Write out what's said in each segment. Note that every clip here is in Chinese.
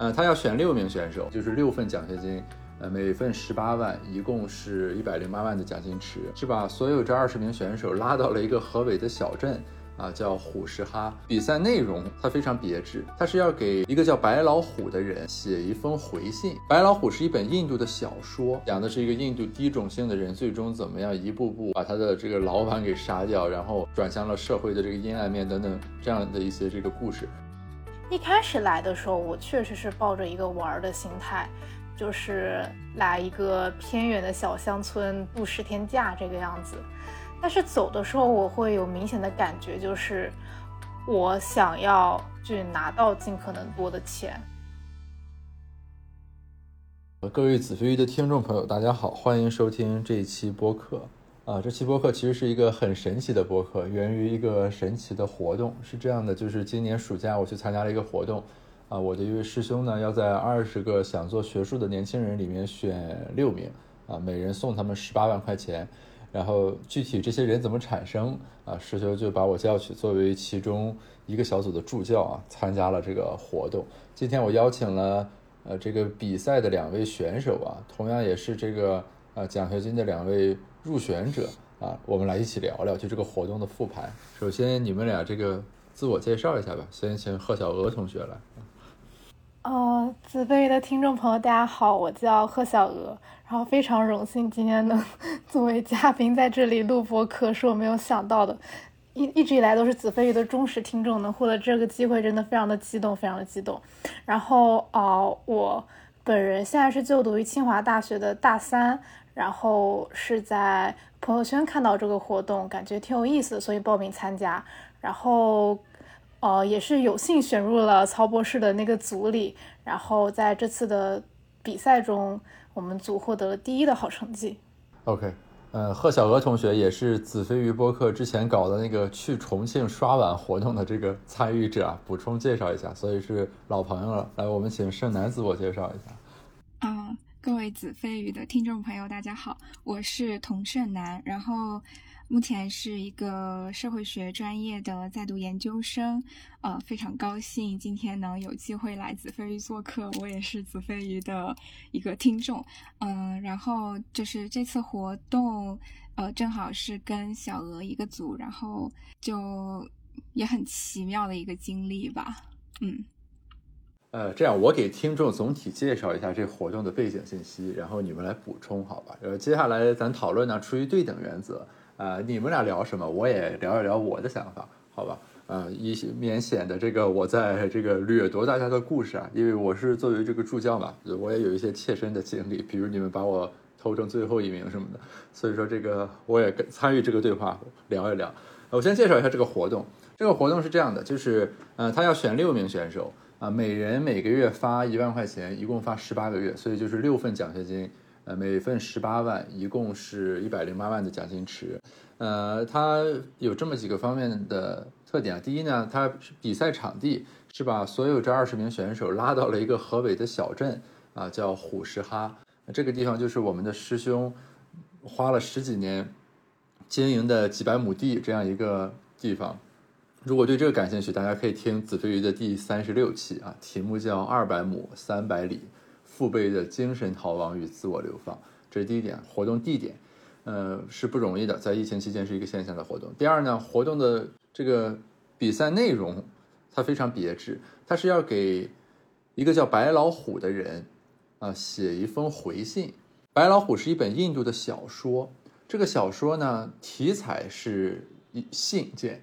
呃，他要选六名选手，就是六份奖学金，呃，每份十八万，一共是一百零八万的奖金池，是把所有这二十名选手拉到了一个河北的小镇。啊，叫虎石哈。比赛内容它非常别致，它是要给一个叫白老虎的人写一封回信。白老虎是一本印度的小说，讲的是一个印度低种姓的人最终怎么样一步步把他的这个老板给杀掉，然后转向了社会的这个阴暗面等等这样的一些这个故事。一开始来的时候，我确实是抱着一个玩的心态，就是来一个偏远的小乡村度十天假这个样子。但是走的时候，我会有明显的感觉，就是我想要去拿到尽可能多的钱。各位子非鱼的听众朋友，大家好，欢迎收听这一期播客。啊，这期播客其实是一个很神奇的播客，源于一个神奇的活动。是这样的，就是今年暑假我去参加了一个活动，啊，我的一位师兄呢，要在二十个想做学术的年轻人里面选六名，啊，每人送他们十八万块钱。然后具体这些人怎么产生啊？师兄就把我叫去作为其中一个小组的助教啊，参加了这个活动。今天我邀请了呃这个比赛的两位选手啊，同样也是这个呃奖学金的两位入选者啊，我们来一起聊聊就这个活动的复盘。首先你们俩这个自我介绍一下吧，先请贺小娥同学来。呃，子非鱼的听众朋友，大家好，我叫贺小娥。然后非常荣幸今天能作为嘉宾在这里录播课，是我没有想到的。一一直以来都是子非鱼的忠实听众，能获得这个机会，真的非常的激动，非常的激动。然后呃，我本人现在是就读于清华大学的大三，然后是在朋友圈看到这个活动，感觉挺有意思，所以报名参加。然后呃，也是有幸选入了曹博士的那个组里，然后在这次的比赛中。我们组获得了第一的好成绩。OK，呃，贺小娥同学也是子非鱼播客之前搞的那个去重庆刷碗活动的这个参与者啊，补充介绍一下，所以是老朋友了。来，我们请盛楠自我介绍一下。啊，各位子非鱼的听众朋友，大家好，我是童胜男，然后。目前是一个社会学专业的在读研究生，呃，非常高兴今天能有机会来子非鱼做客。我也是子非鱼的一个听众，嗯，然后就是这次活动，呃，正好是跟小鹅一个组，然后就也很奇妙的一个经历吧，嗯，呃，这样我给听众总体介绍一下这活动的背景信息，然后你们来补充，好吧？呃，接下来咱讨论呢，出于对等原则。啊，你们俩聊什么，我也聊一聊我的想法，好吧？啊，以免显得这个我在这个掠夺大家的故事啊，因为我是作为这个助教嘛，我也有一些切身的经历，比如你们把我投成最后一名什么的，所以说这个我也跟参与这个对话聊一聊。我先介绍一下这个活动，这个活动是这样的，就是呃，他要选六名选手啊，每人每个月发一万块钱，一共发十八个月，所以就是六份奖学金。呃，每份十八万，一共是一百零八万的奖金池。呃，它有这么几个方面的特点啊。第一呢，它比赛场地是把所有这二十名选手拉到了一个河北的小镇啊，叫虎石哈。这个地方就是我们的师兄花了十几年经营的几百亩地这样一个地方。如果对这个感兴趣，大家可以听子非鱼的第三十六期啊，题目叫《二百亩三百里》。父辈的精神逃亡与自我流放，这是第一点。活动地点，呃，是不容易的，在疫情期间是一个线下的活动。第二呢，活动的这个比赛内容，它非常别致，它是要给一个叫白老虎的人啊写一封回信。白老虎是一本印度的小说，这个小说呢题材是一信件，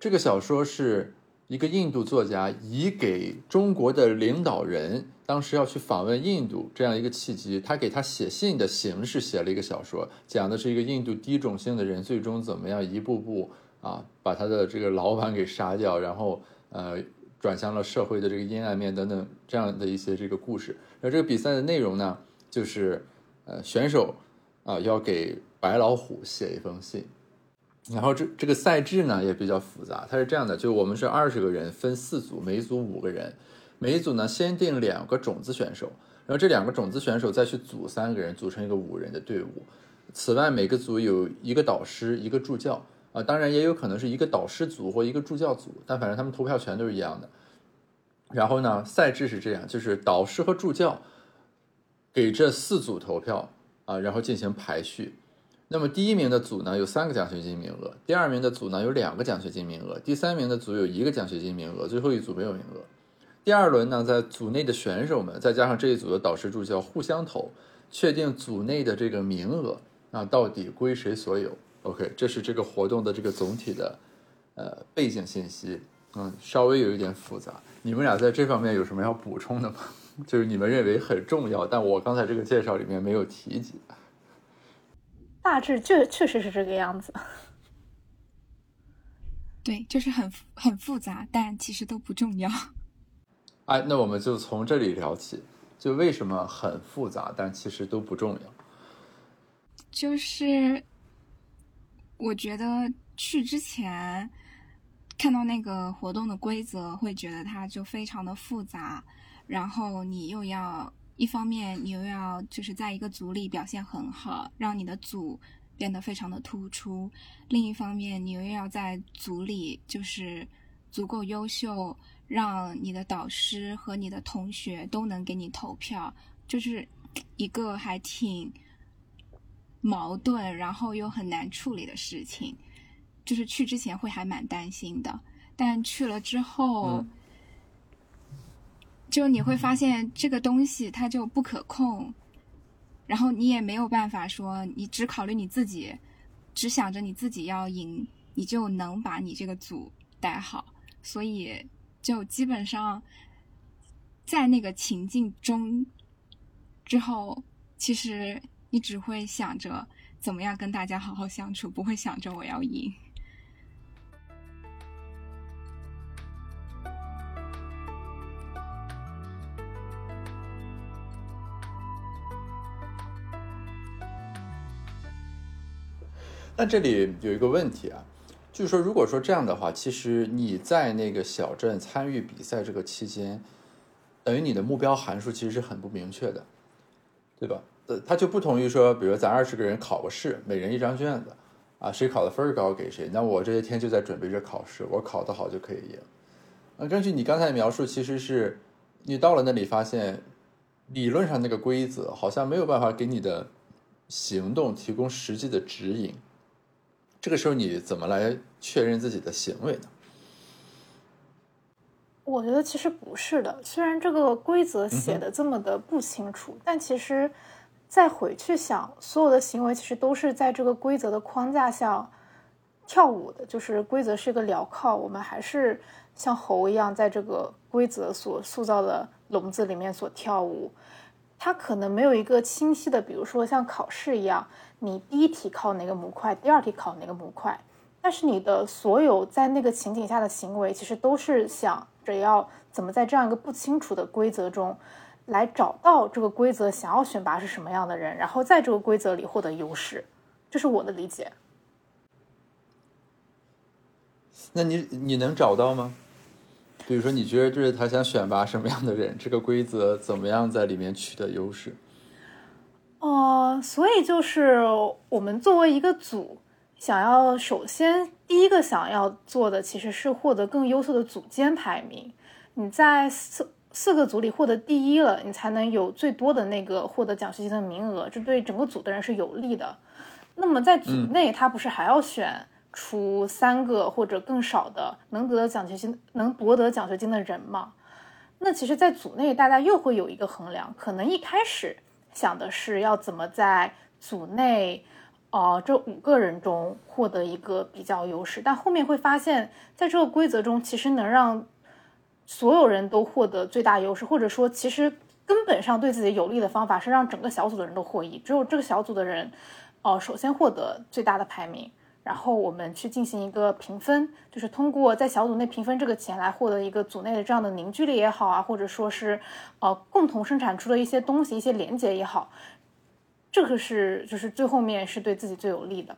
这个小说是。一个印度作家以给中国的领导人当时要去访问印度这样一个契机，他给他写信的形式写了一个小说，讲的是一个印度低种姓的人最终怎么样一步步啊把他的这个老板给杀掉，然后呃转向了社会的这个阴暗面等等这样的一些这个故事。那这个比赛的内容呢，就是呃选手啊要给白老虎写一封信。然后这这个赛制呢也比较复杂，它是这样的，就我们是二十个人分四组，每组五个人，每一组呢先定两个种子选手，然后这两个种子选手再去组三个人，组成一个五人的队伍。此外，每个组有一个导师，一个助教啊，当然也有可能是一个导师组或一个助教组，但反正他们投票权都是一样的。然后呢，赛制是这样，就是导师和助教给这四组投票啊，然后进行排序。那么第一名的组呢有三个奖学金名额，第二名的组呢有两个奖学金名额，第三名的组有一个奖学金名额，最后一组没有名额。第二轮呢，在组内的选手们再加上这一组的导师助教互相投，确定组内的这个名额那到底归谁所有。OK，这是这个活动的这个总体的呃背景信息，嗯，稍微有一点复杂。你们俩在这方面有什么要补充的吗？就是你们认为很重要，但我刚才这个介绍里面没有提及。大致确确实是这个样子，对，就是很很复杂，但其实都不重要。哎，那我们就从这里聊起，就为什么很复杂，但其实都不重要。就是我觉得去之前看到那个活动的规则，会觉得它就非常的复杂，然后你又要。一方面，你又要就是在一个组里表现很好，让你的组变得非常的突出；另一方面，你又要在组里就是足够优秀，让你的导师和你的同学都能给你投票，就是一个还挺矛盾，然后又很难处理的事情。就是去之前会还蛮担心的，但去了之后。就你会发现这个东西它就不可控，然后你也没有办法说你只考虑你自己，只想着你自己要赢，你就能把你这个组带好。所以就基本上在那个情境中之后，其实你只会想着怎么样跟大家好好相处，不会想着我要赢。那这里有一个问题啊，就是说，如果说这样的话，其实你在那个小镇参与比赛这个期间，等于你的目标函数其实是很不明确的，对吧？呃，它就不同于说，比如咱二十个人考个试，每人一张卷子，啊，谁考的分高给谁。那我这些天就在准备着考试，我考得好就可以赢。啊，根据你刚才描述，其实是你到了那里发现，理论上那个规则好像没有办法给你的行动提供实际的指引。这个时候你怎么来确认自己的行为呢？我觉得其实不是的，虽然这个规则写的这么的不清楚，但其实再回去想，所有的行为其实都是在这个规则的框架下跳舞的。就是规则是一个镣铐，我们还是像猴一样在这个规则所塑造的笼子里面所跳舞。它可能没有一个清晰的，比如说像考试一样。你第一题考哪个模块，第二题考哪个模块，但是你的所有在那个情景下的行为，其实都是想着要怎么在这样一个不清楚的规则中，来找到这个规则想要选拔是什么样的人，然后在这个规则里获得优势，这是我的理解。那你你能找到吗？比如说，你觉得就是他想选拔什么样的人，这个规则怎么样在里面取得优势？哦，所以就是我们作为一个组，想要首先第一个想要做的其实是获得更优秀的组间排名。你在四四个组里获得第一了，你才能有最多的那个获得奖学金的名额，这对整个组的人是有利的。那么在组内，他不是还要选出三个或者更少的能得奖学金、能夺得奖学金的人嘛？那其实，在组内大家又会有一个衡量，可能一开始。想的是要怎么在组内，呃，这五个人中获得一个比较优势，但后面会发现，在这个规则中，其实能让所有人都获得最大优势，或者说，其实根本上对自己有利的方法是让整个小组的人都获益，只有这个小组的人，哦，首先获得最大的排名。然后我们去进行一个评分，就是通过在小组内评分这个钱来获得一个组内的这样的凝聚力也好啊，或者说是呃共同生产出的一些东西、一些连接也好，这个是就是最后面是对自己最有利的。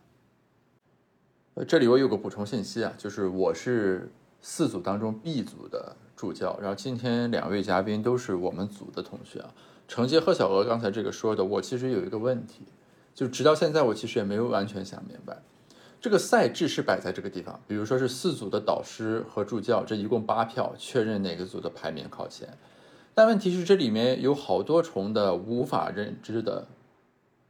呃，这里我有个补充信息啊，就是我是四组当中 B 组的助教，然后今天两位嘉宾都是我们组的同学啊。承接贺小娥刚才这个说的，我其实有一个问题，就直到现在我其实也没有完全想明白。这个赛制是摆在这个地方，比如说是四组的导师和助教，这一共八票，确认哪个组的排名靠前。但问题是，这里面有好多重的无法认知的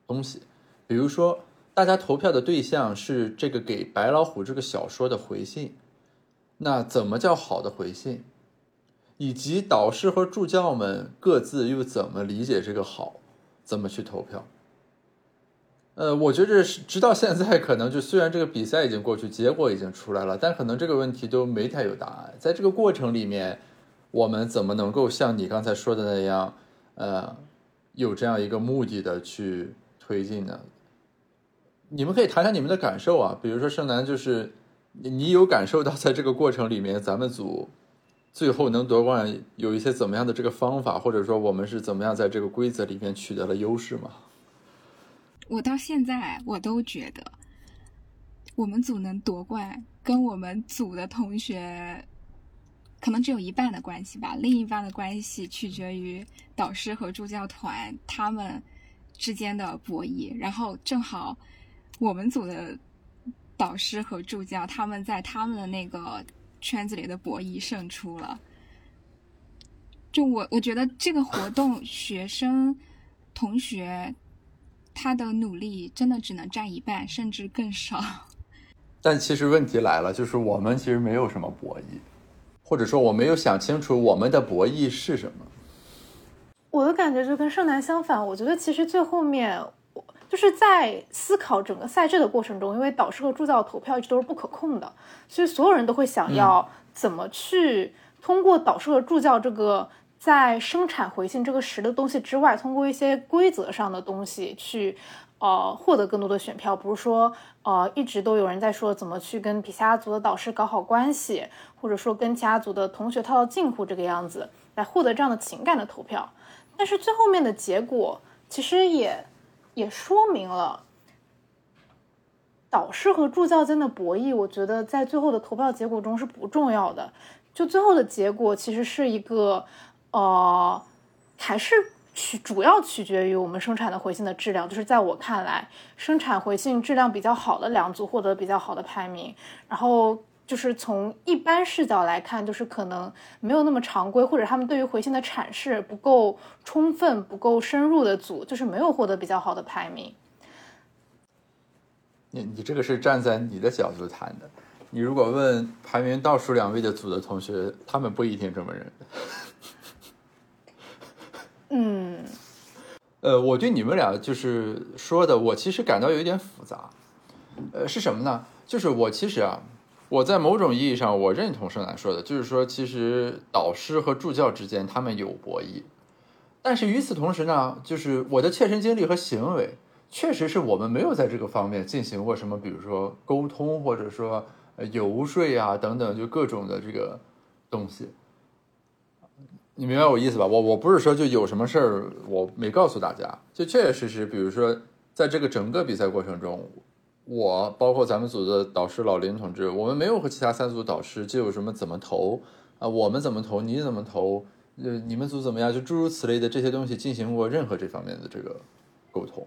东西，比如说，大家投票的对象是这个给白老虎这个小说的回信，那怎么叫好的回信？以及导师和助教们各自又怎么理解这个好，怎么去投票？呃，我觉着是直到现在，可能就虽然这个比赛已经过去，结果已经出来了，但可能这个问题都没太有答案。在这个过程里面。我们怎么能够像你刚才说的那样，呃，有这样一个目的的去推进呢？你们可以谈谈你们的感受啊，比如说盛楠，就是你有感受到在这个过程里面，咱们组最后能夺冠有一些怎么样的这个方法，或者说我们是怎么样在这个规则里面取得了优势吗？我到现在我都觉得，我们组能夺冠，跟我们组的同学。可能只有一半的关系吧，另一半的关系取决于导师和助教团他们之间的博弈。然后正好我们组的导师和助教他们在他们的那个圈子里的博弈胜出了。就我我觉得这个活动，学生同学他的努力真的只能占一半，甚至更少。但其实问题来了，就是我们其实没有什么博弈。或者说我没有想清楚我们的博弈是什么。我的感觉就跟盛楠相反，我觉得其实最后面，我就是在思考整个赛制的过程中，因为导师和助教投票一直都是不可控的，所以所有人都会想要怎么去通过导师和助教这个在生产回信这个实的东西之外，通过一些规则上的东西去。呃，获得更多的选票，不是说，呃，一直都有人在说怎么去跟比其他组的导师搞好关系，或者说跟其他组的同学套套近乎这个样子，来获得这样的情感的投票。但是最后面的结果，其实也也说明了，导师和助教间的博弈，我觉得在最后的投票结果中是不重要的。就最后的结果，其实是一个，呃，还是。取主要取决于我们生产的回信的质量，就是在我看来，生产回信质量比较好的两组获得比较好的排名。然后就是从一般视角来看，就是可能没有那么常规，或者他们对于回信的阐释不够充分、不够深入的组，就是没有获得比较好的排名。你你这个是站在你的角度谈的，你如果问排名倒数两位的组的同学，他们不一定这么认。嗯，呃，我对你们俩就是说的，我其实感到有一点复杂。呃，是什么呢？就是我其实啊，我在某种意义上我认同盛楠说的，就是说其实导师和助教之间他们有博弈，但是与此同时呢，就是我的切身经历和行为，确实是我们没有在这个方面进行过什么，比如说沟通或者说游说啊等等，就各种的这个东西。你明白我意思吧？我我不是说就有什么事儿我没告诉大家，就确确实实，比如说在这个整个比赛过程中，我包括咱们组的导师老林同志，我们没有和其他三组导师就有什么怎么投啊，我们怎么投，你怎么投，呃，你们组怎么样，就诸如此类的这些东西进行过任何这方面的这个沟通，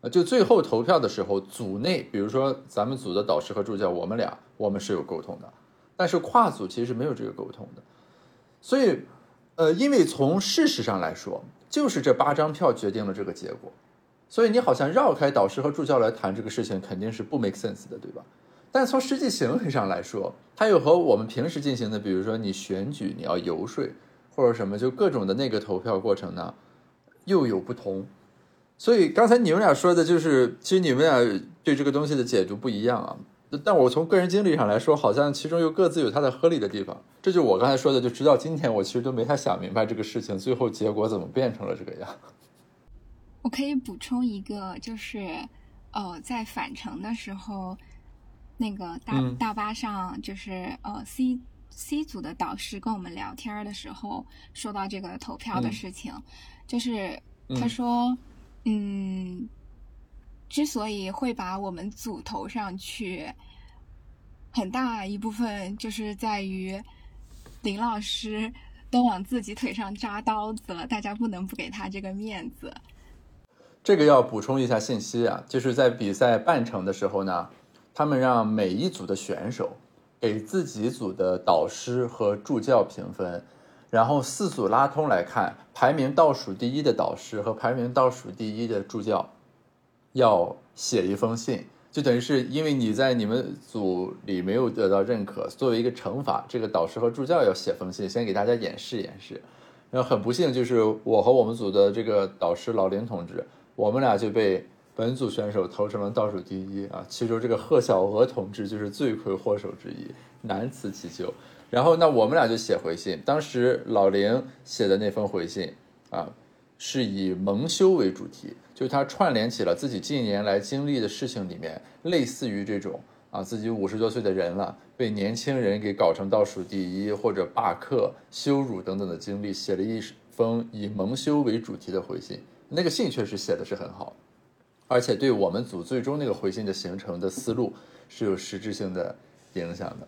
啊，就最后投票的时候，组内比如说咱们组的导师和助教，我们俩我们是有沟通的，但是跨组其实没有这个沟通的，所以。呃，因为从事实上来说，就是这八张票决定了这个结果，所以你好像绕开导师和助教来谈这个事情，肯定是不 make sense 的，对吧？但从实际行为上来说，它又和我们平时进行的，比如说你选举、你要游说或者什么，就各种的那个投票过程呢，又有不同。所以刚才你们俩说的就是，其实你们俩对这个东西的解读不一样啊。但我从个人经历上来说，好像其中又各自有它的合理的地方。这就我刚才说的，就直到今天，我其实都没太想明白这个事情最后结果怎么变成了这个样。我可以补充一个，就是呃，在返程的时候，那个大大巴上，就是呃 C C 组的导师跟我们聊天的时候，说到这个投票的事情，就是他说，嗯。之所以会把我们组投上去，很大一部分就是在于林老师都往自己腿上扎刀子了，大家不能不给他这个面子。这个要补充一下信息啊，就是在比赛半程的时候呢，他们让每一组的选手给自己组的导师和助教评分，然后四组拉通来看，排名倒数第一的导师和排名倒数第一的助教要写一封信，就等于是因为你在你们组里没有得到认可，作为一个惩罚，这个导师和助教要写封信，先给大家演示演示。然后很不幸，就是我和我们组的这个导师老林同志，我们俩就被本组选手投成了倒数第一啊。其中这个贺小娥同志就是罪魁祸首之一，难辞其咎。然后那我们俩就写回信，当时老林写的那封回信啊，是以蒙羞为主题，就他串联起了自己近年来经历的事情里面，类似于这种啊，自己五十多岁的人了。被年轻人给搞成倒数第一，或者罢课、羞辱等等的经历，写了一封以蒙羞为主题的回信。那个信确实写的是很好，而且对我们组最终那个回信的形成的思路是有实质性的影响的。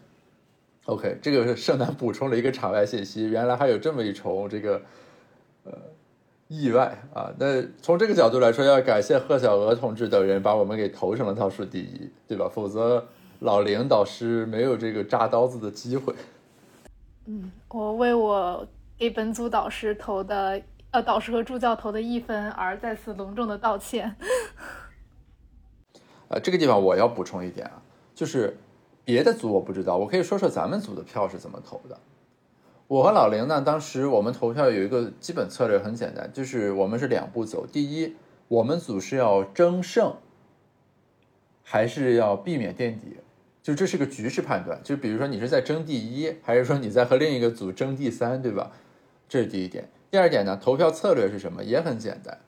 OK，这个是盛楠补充了一个场外信息，原来还有这么一重这个呃意外啊。那从这个角度来说，要感谢贺小娥同志等人把我们给投成了倒数第一，对吧？否则。老林导师没有这个扎刀子的机会。嗯，我为我给本组导师投的呃导师和助教投的一分而再次隆重的道歉。呃，这个地方我要补充一点啊，就是别的组我不知道，我可以说说咱们组的票是怎么投的。我和老林呢，当时我们投票有一个基本策略很简单，就是我们是两步走。第一，我们组是要争胜，还是要避免垫底？就这是个局势判断，就比如说你是在争第一，还是说你在和另一个组争第三，对吧？这是第一点。第二点呢，投票策略是什么？也很简单，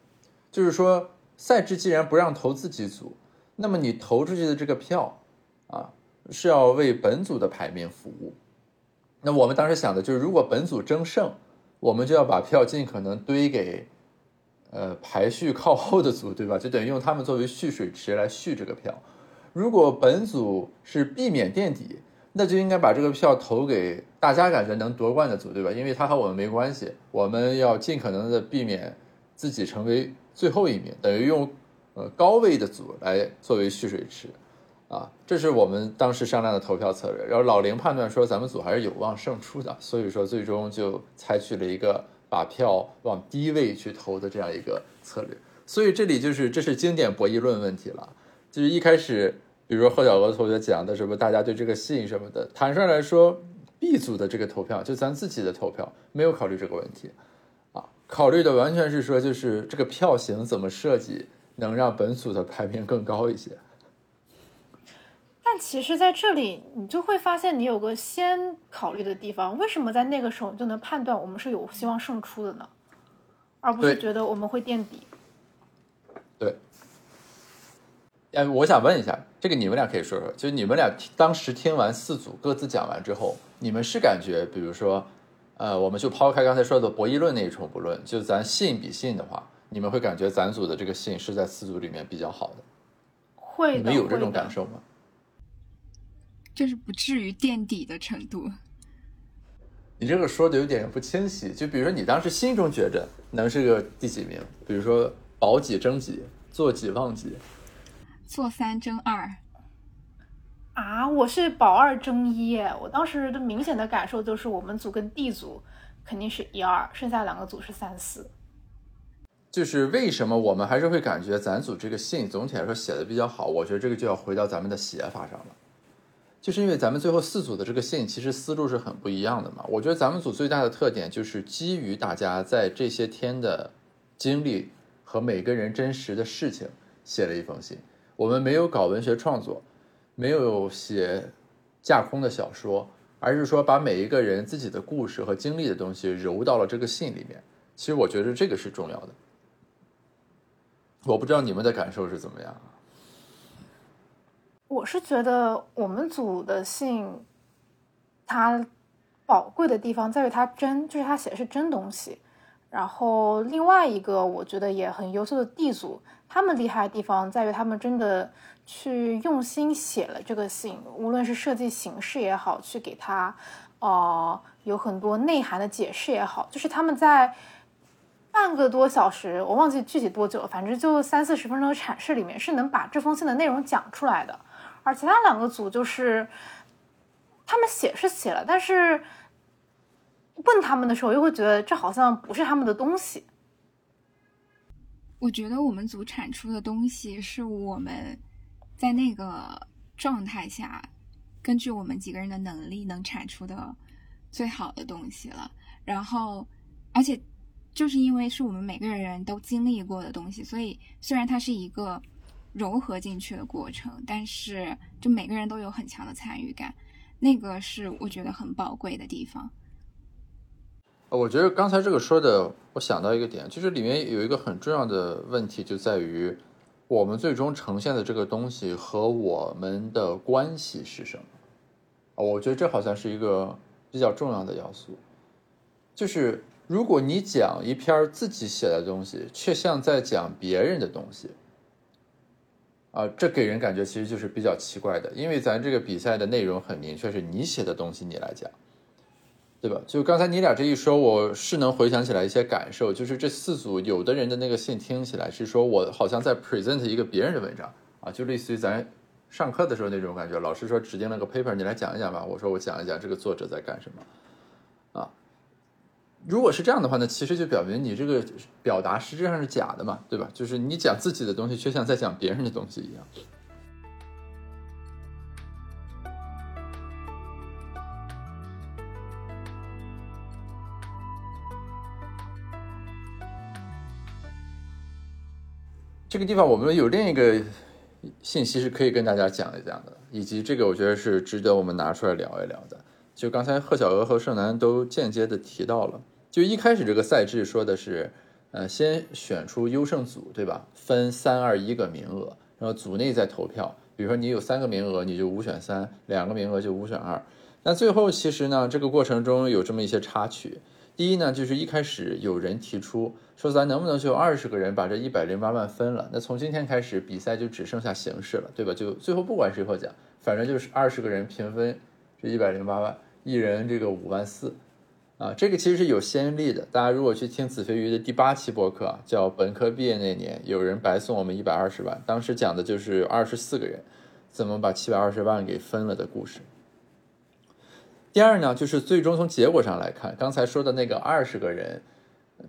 就是说赛制既然不让投自己组，那么你投出去的这个票啊，是要为本组的排名服务。那我们当时想的就是，如果本组争胜，我们就要把票尽可能堆给呃排序靠后的组，对吧？就等于用他们作为蓄水池来蓄这个票。如果本组是避免垫底，那就应该把这个票投给大家感觉能夺冠的组，对吧？因为他和我们没关系，我们要尽可能的避免自己成为最后一名，等于用呃高位的组来作为蓄水池，啊，这是我们当时商量的投票策略。然后老林判断说咱们组还是有望胜出的，所以说最终就采取了一个把票往低位去投的这样一个策略。所以这里就是这是经典博弈论问题了，就是一开始。比如说贺小娥同学讲的什么，大家对这个信什么的，坦率来说，B 组的这个投票就咱自己的投票没有考虑这个问题，啊，考虑的完全是说就是这个票型怎么设计能让本组的排名更高一些。但其实在这里你就会发现你有个先考虑的地方，为什么在那个时候就能判断我们是有希望胜出的呢？而不是觉得我们会垫底。对。哎，我想问一下，这个你们俩可以说说，就你们俩当时听完四组各自讲完之后，你们是感觉，比如说，呃，我们就抛开刚才说的博弈论那一重不论，就咱信比信的话，你们会感觉咱组的这个信是在四组里面比较好的？会，你们有这种感受吗？就是不至于垫底的程度。你这个说的有点不清晰，就比如说你当时心中觉着能是个第几名？比如说保几争几，做几忘几。做三争二，啊！我是保二争一，我当时的明显的感受就是，我们组跟 D 组肯定是一二，剩下两个组是三四。就是为什么我们还是会感觉咱组这个信总体来说写的比较好？我觉得这个就要回到咱们的写法上了，就是因为咱们最后四组的这个信其实思路是很不一样的嘛。我觉得咱们组最大的特点就是基于大家在这些天的经历和每个人真实的事情写了一封信。我们没有搞文学创作，没有写架空的小说，而是说把每一个人自己的故事和经历的东西揉到了这个信里面。其实我觉得这个是重要的。我不知道你们的感受是怎么样。我是觉得我们组的信，它宝贵的地方在于它真，就是它写的是真东西。然后另外一个我觉得也很优秀的 D 组。他们厉害的地方在于，他们真的去用心写了这个信，无论是设计形式也好，去给他，呃，有很多内涵的解释也好，就是他们在半个多小时，我忘记具体多久，反正就三四十分钟的阐释里面，是能把这封信的内容讲出来的。而其他两个组就是他们写是写了，但是问他们的时候又会觉得这好像不是他们的东西。我觉得我们组产出的东西是我们在那个状态下，根据我们几个人的能力能产出的最好的东西了。然后，而且就是因为是我们每个人都经历过的东西，所以虽然它是一个融合进去的过程，但是就每个人都有很强的参与感，那个是我觉得很宝贵的地方。我觉得刚才这个说的，我想到一个点，就是里面有一个很重要的问题，就在于我们最终呈现的这个东西和我们的关系是什么？我觉得这好像是一个比较重要的要素。就是如果你讲一篇自己写的东西，却像在讲别人的东西，啊，这给人感觉其实就是比较奇怪的，因为咱这个比赛的内容很明确，是你写的东西你来讲。对吧？就刚才你俩这一说，我是能回想起来一些感受。就是这四组有的人的那个信听起来是说我好像在 present 一个别人的文章啊，就类似于咱上课的时候那种感觉。老师说指定了个 paper，你来讲一讲吧。我说我讲一讲这个作者在干什么。如果是这样的话那，其实就表明你这个表达实质上是假的嘛，对吧？就是你讲自己的东西，却像在讲别人的东西一样。这个地方我们有另一个信息是可以跟大家讲一讲的，以及这个我觉得是值得我们拿出来聊一聊的。就刚才贺小娥和盛楠都间接的提到了，就一开始这个赛制说的是，呃，先选出优胜组，对吧？分三二一个名额，然后组内再投票。比如说你有三个名额，你就五选三；两个名额就五选二。那最后其实呢，这个过程中有这么一些插曲。第一呢，就是一开始有人提出说，咱能不能就二十个人把这一百零八万分了？那从今天开始，比赛就只剩下形式了，对吧？就最后不管谁获奖，反正就是二十个人平分这一百零八万，一人这个五万四，啊，这个其实是有先例的。大家如果去听子非鱼的第八期播客，叫本科毕业那年，有人白送我们一百二十万，当时讲的就是二十四个人怎么把七百二十万给分了的故事。第二呢，就是最终从结果上来看，刚才说的那个二十个人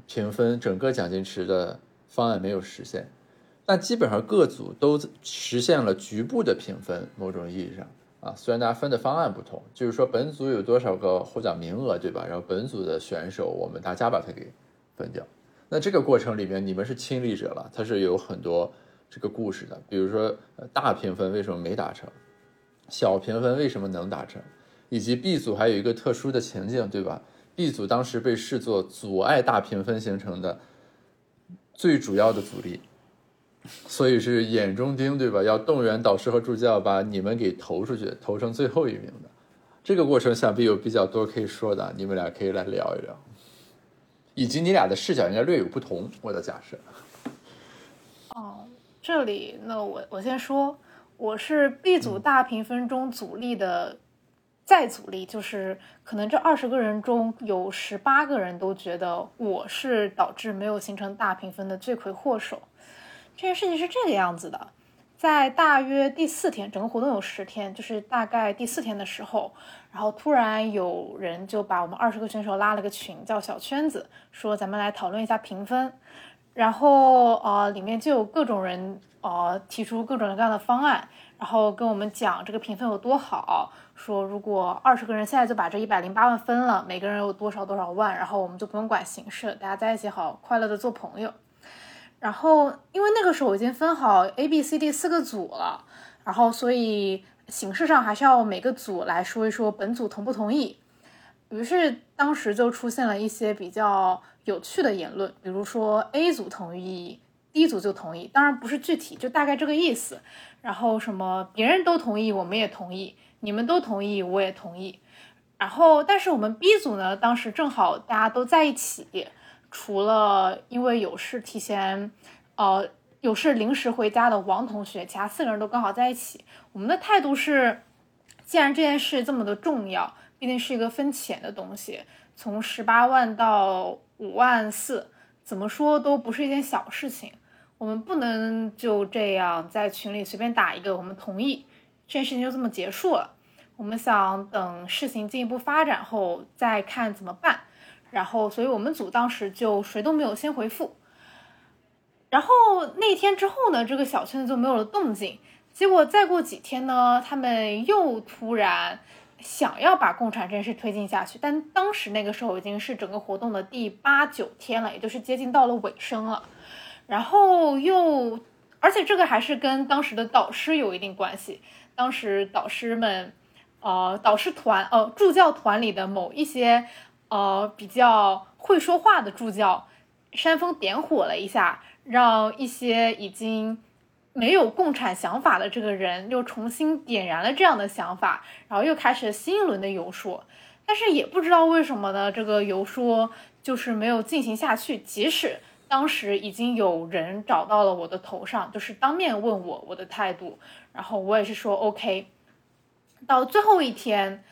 评分整个奖金池的方案没有实现，但基本上各组都实现了局部的评分。某种意义上啊，虽然大家分的方案不同，就是说本组有多少个获奖名额，对吧？然后本组的选手，我们大家把它给分掉。那这个过程里面，你们是亲历者了，它是有很多这个故事的。比如说，大评分为什么没达成？小评分为什么能达成？以及 B 组还有一个特殊的情境，对吧？B 组当时被视作阻碍大评分形成的最主要的阻力，所以是眼中钉，对吧？要动员导师和助教把你们给投出去，投成最后一名的。这个过程想必有比较多可以说的，你们俩可以来聊一聊。以及你俩的视角应该略有不同，我的假设。哦，这里那我我先说，我是 B 组大评分中阻力的。再阻力就是，可能这二十个人中有十八个人都觉得我是导致没有形成大评分的罪魁祸首。这件事情是这个样子的，在大约第四天，整个活动有十天，就是大概第四天的时候，然后突然有人就把我们二十个选手拉了个群，叫小圈子，说咱们来讨论一下评分。然后呃，里面就有各种人呃提出各种各样的方案，然后跟我们讲这个评分有多好。说如果二十个人现在就把这一百零八万分了，每个人有多少多少万，然后我们就不用管形式，大家在一起好快乐的做朋友。然后因为那个时候我已经分好 A、B、C、D 四个组了，然后所以形式上还是要每个组来说一说本组同不同意。于是当时就出现了一些比较有趣的言论，比如说 A 组同意，D 组就同意，当然不是具体，就大概这个意思。然后什么别人都同意，我们也同意。你们都同意，我也同意。然后，但是我们 B 组呢，当时正好大家都在一起，除了因为有事提前，呃，有事临时回家的王同学，其他四个人都刚好在一起。我们的态度是，既然这件事这么的重要，毕竟是一个分钱的东西，从十八万到五万四，怎么说都不是一件小事情。我们不能就这样在群里随便打一个，我们同意。这件事情就这么结束了。我们想等事情进一步发展后再看怎么办。然后，所以我们组当时就谁都没有先回复。然后那天之后呢，这个小圈子就没有了动静。结果再过几天呢，他们又突然想要把共产这件事推进下去。但当时那个时候已经是整个活动的第八九天了，也就是接近到了尾声了。然后又，而且这个还是跟当时的导师有一定关系。当时导师们，呃，导师团，呃，助教团里的某一些，呃，比较会说话的助教，煽风点火了一下。让一些已经没有共产想法的这个人又重新点燃了这样的想法，然后又开始新一轮的游说，但是也不知道为什么呢，这个游说就是没有进行下去。即使当时已经有人找到了我的头上，就是当面问我我的态度，然后我也是说 OK。到最后一天，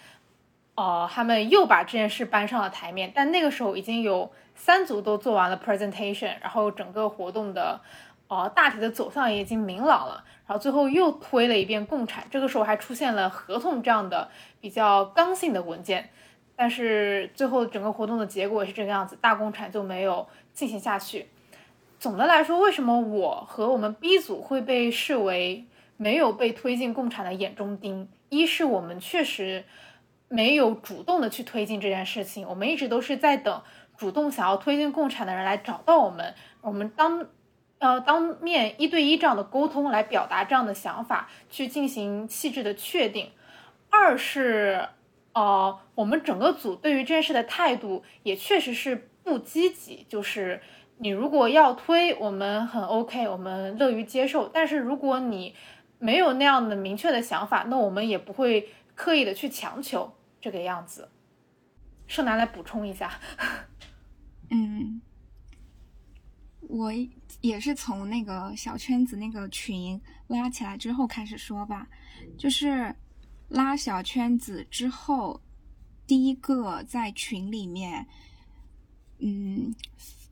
呃，他们又把这件事搬上了台面，但那个时候已经有。三组都做完了 presentation，然后整个活动的，呃，大体的走向也已经明朗了。然后最后又推了一遍共产，这个时候还出现了合同这样的比较刚性的文件。但是最后整个活动的结果是这个样子，大共产就没有进行下去。总的来说，为什么我和我们 B 组会被视为没有被推进共产的眼中钉？一是我们确实没有主动的去推进这件事情，我们一直都是在等。主动想要推进共产的人来找到我们，我们当，呃，当面一对一这样的沟通来表达这样的想法，去进行细致的确定。二是，呃，我们整个组对于这件事的态度也确实是不积极。就是你如果要推，我们很 OK，我们乐于接受。但是如果你没有那样的明确的想法，那我们也不会刻意的去强求这个样子。盛楠来补充一下。嗯，我也是从那个小圈子那个群拉起来之后开始说吧，就是拉小圈子之后，第一个在群里面，嗯，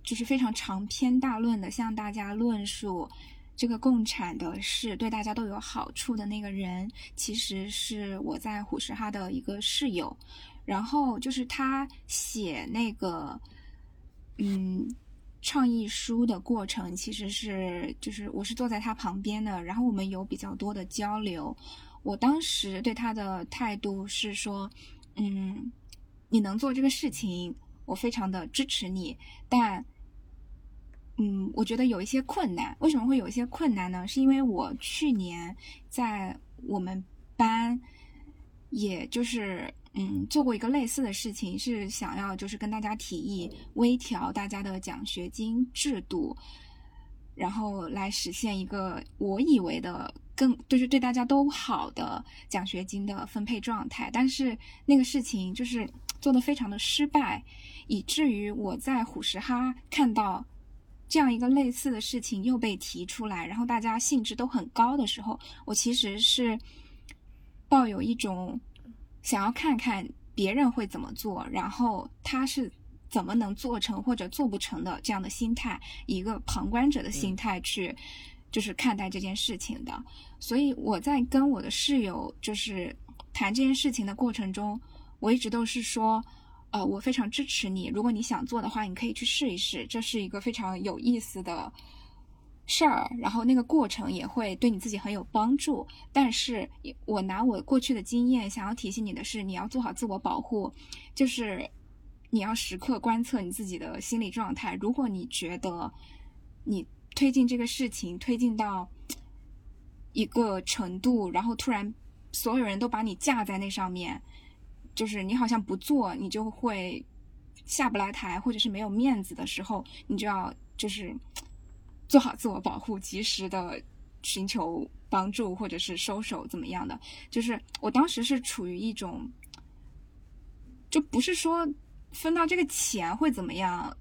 就是非常长篇大论的向大家论述这个共产的事对大家都有好处的那个人，其实是我在虎石哈的一个室友，然后就是他写那个。嗯，倡议书的过程其实是，就是我是坐在他旁边的，然后我们有比较多的交流。我当时对他的态度是说，嗯，你能做这个事情，我非常的支持你。但，嗯，我觉得有一些困难。为什么会有一些困难呢？是因为我去年在我们班，也就是。嗯，做过一个类似的事情，是想要就是跟大家提议微调大家的奖学金制度，然后来实现一个我以为的更就是对大家都好的奖学金的分配状态。但是那个事情就是做的非常的失败，以至于我在虎石哈看到这样一个类似的事情又被提出来，然后大家兴致都很高的时候，我其实是抱有一种。想要看看别人会怎么做，然后他是怎么能做成或者做不成的这样的心态，一个旁观者的心态去，就是看待这件事情的。所以我在跟我的室友就是谈这件事情的过程中，我一直都是说，呃，我非常支持你，如果你想做的话，你可以去试一试，这是一个非常有意思的。事儿，然后那个过程也会对你自己很有帮助。但是，我拿我过去的经验，想要提醒你的是，你要做好自我保护，就是你要时刻观测你自己的心理状态。如果你觉得你推进这个事情推进到一个程度，然后突然所有人都把你架在那上面，就是你好像不做，你就会下不来台，或者是没有面子的时候，你就要就是。做好自我保护，及时的寻求帮助，或者是收手怎么样的？就是我当时是处于一种，就不是说分到这个钱会怎么样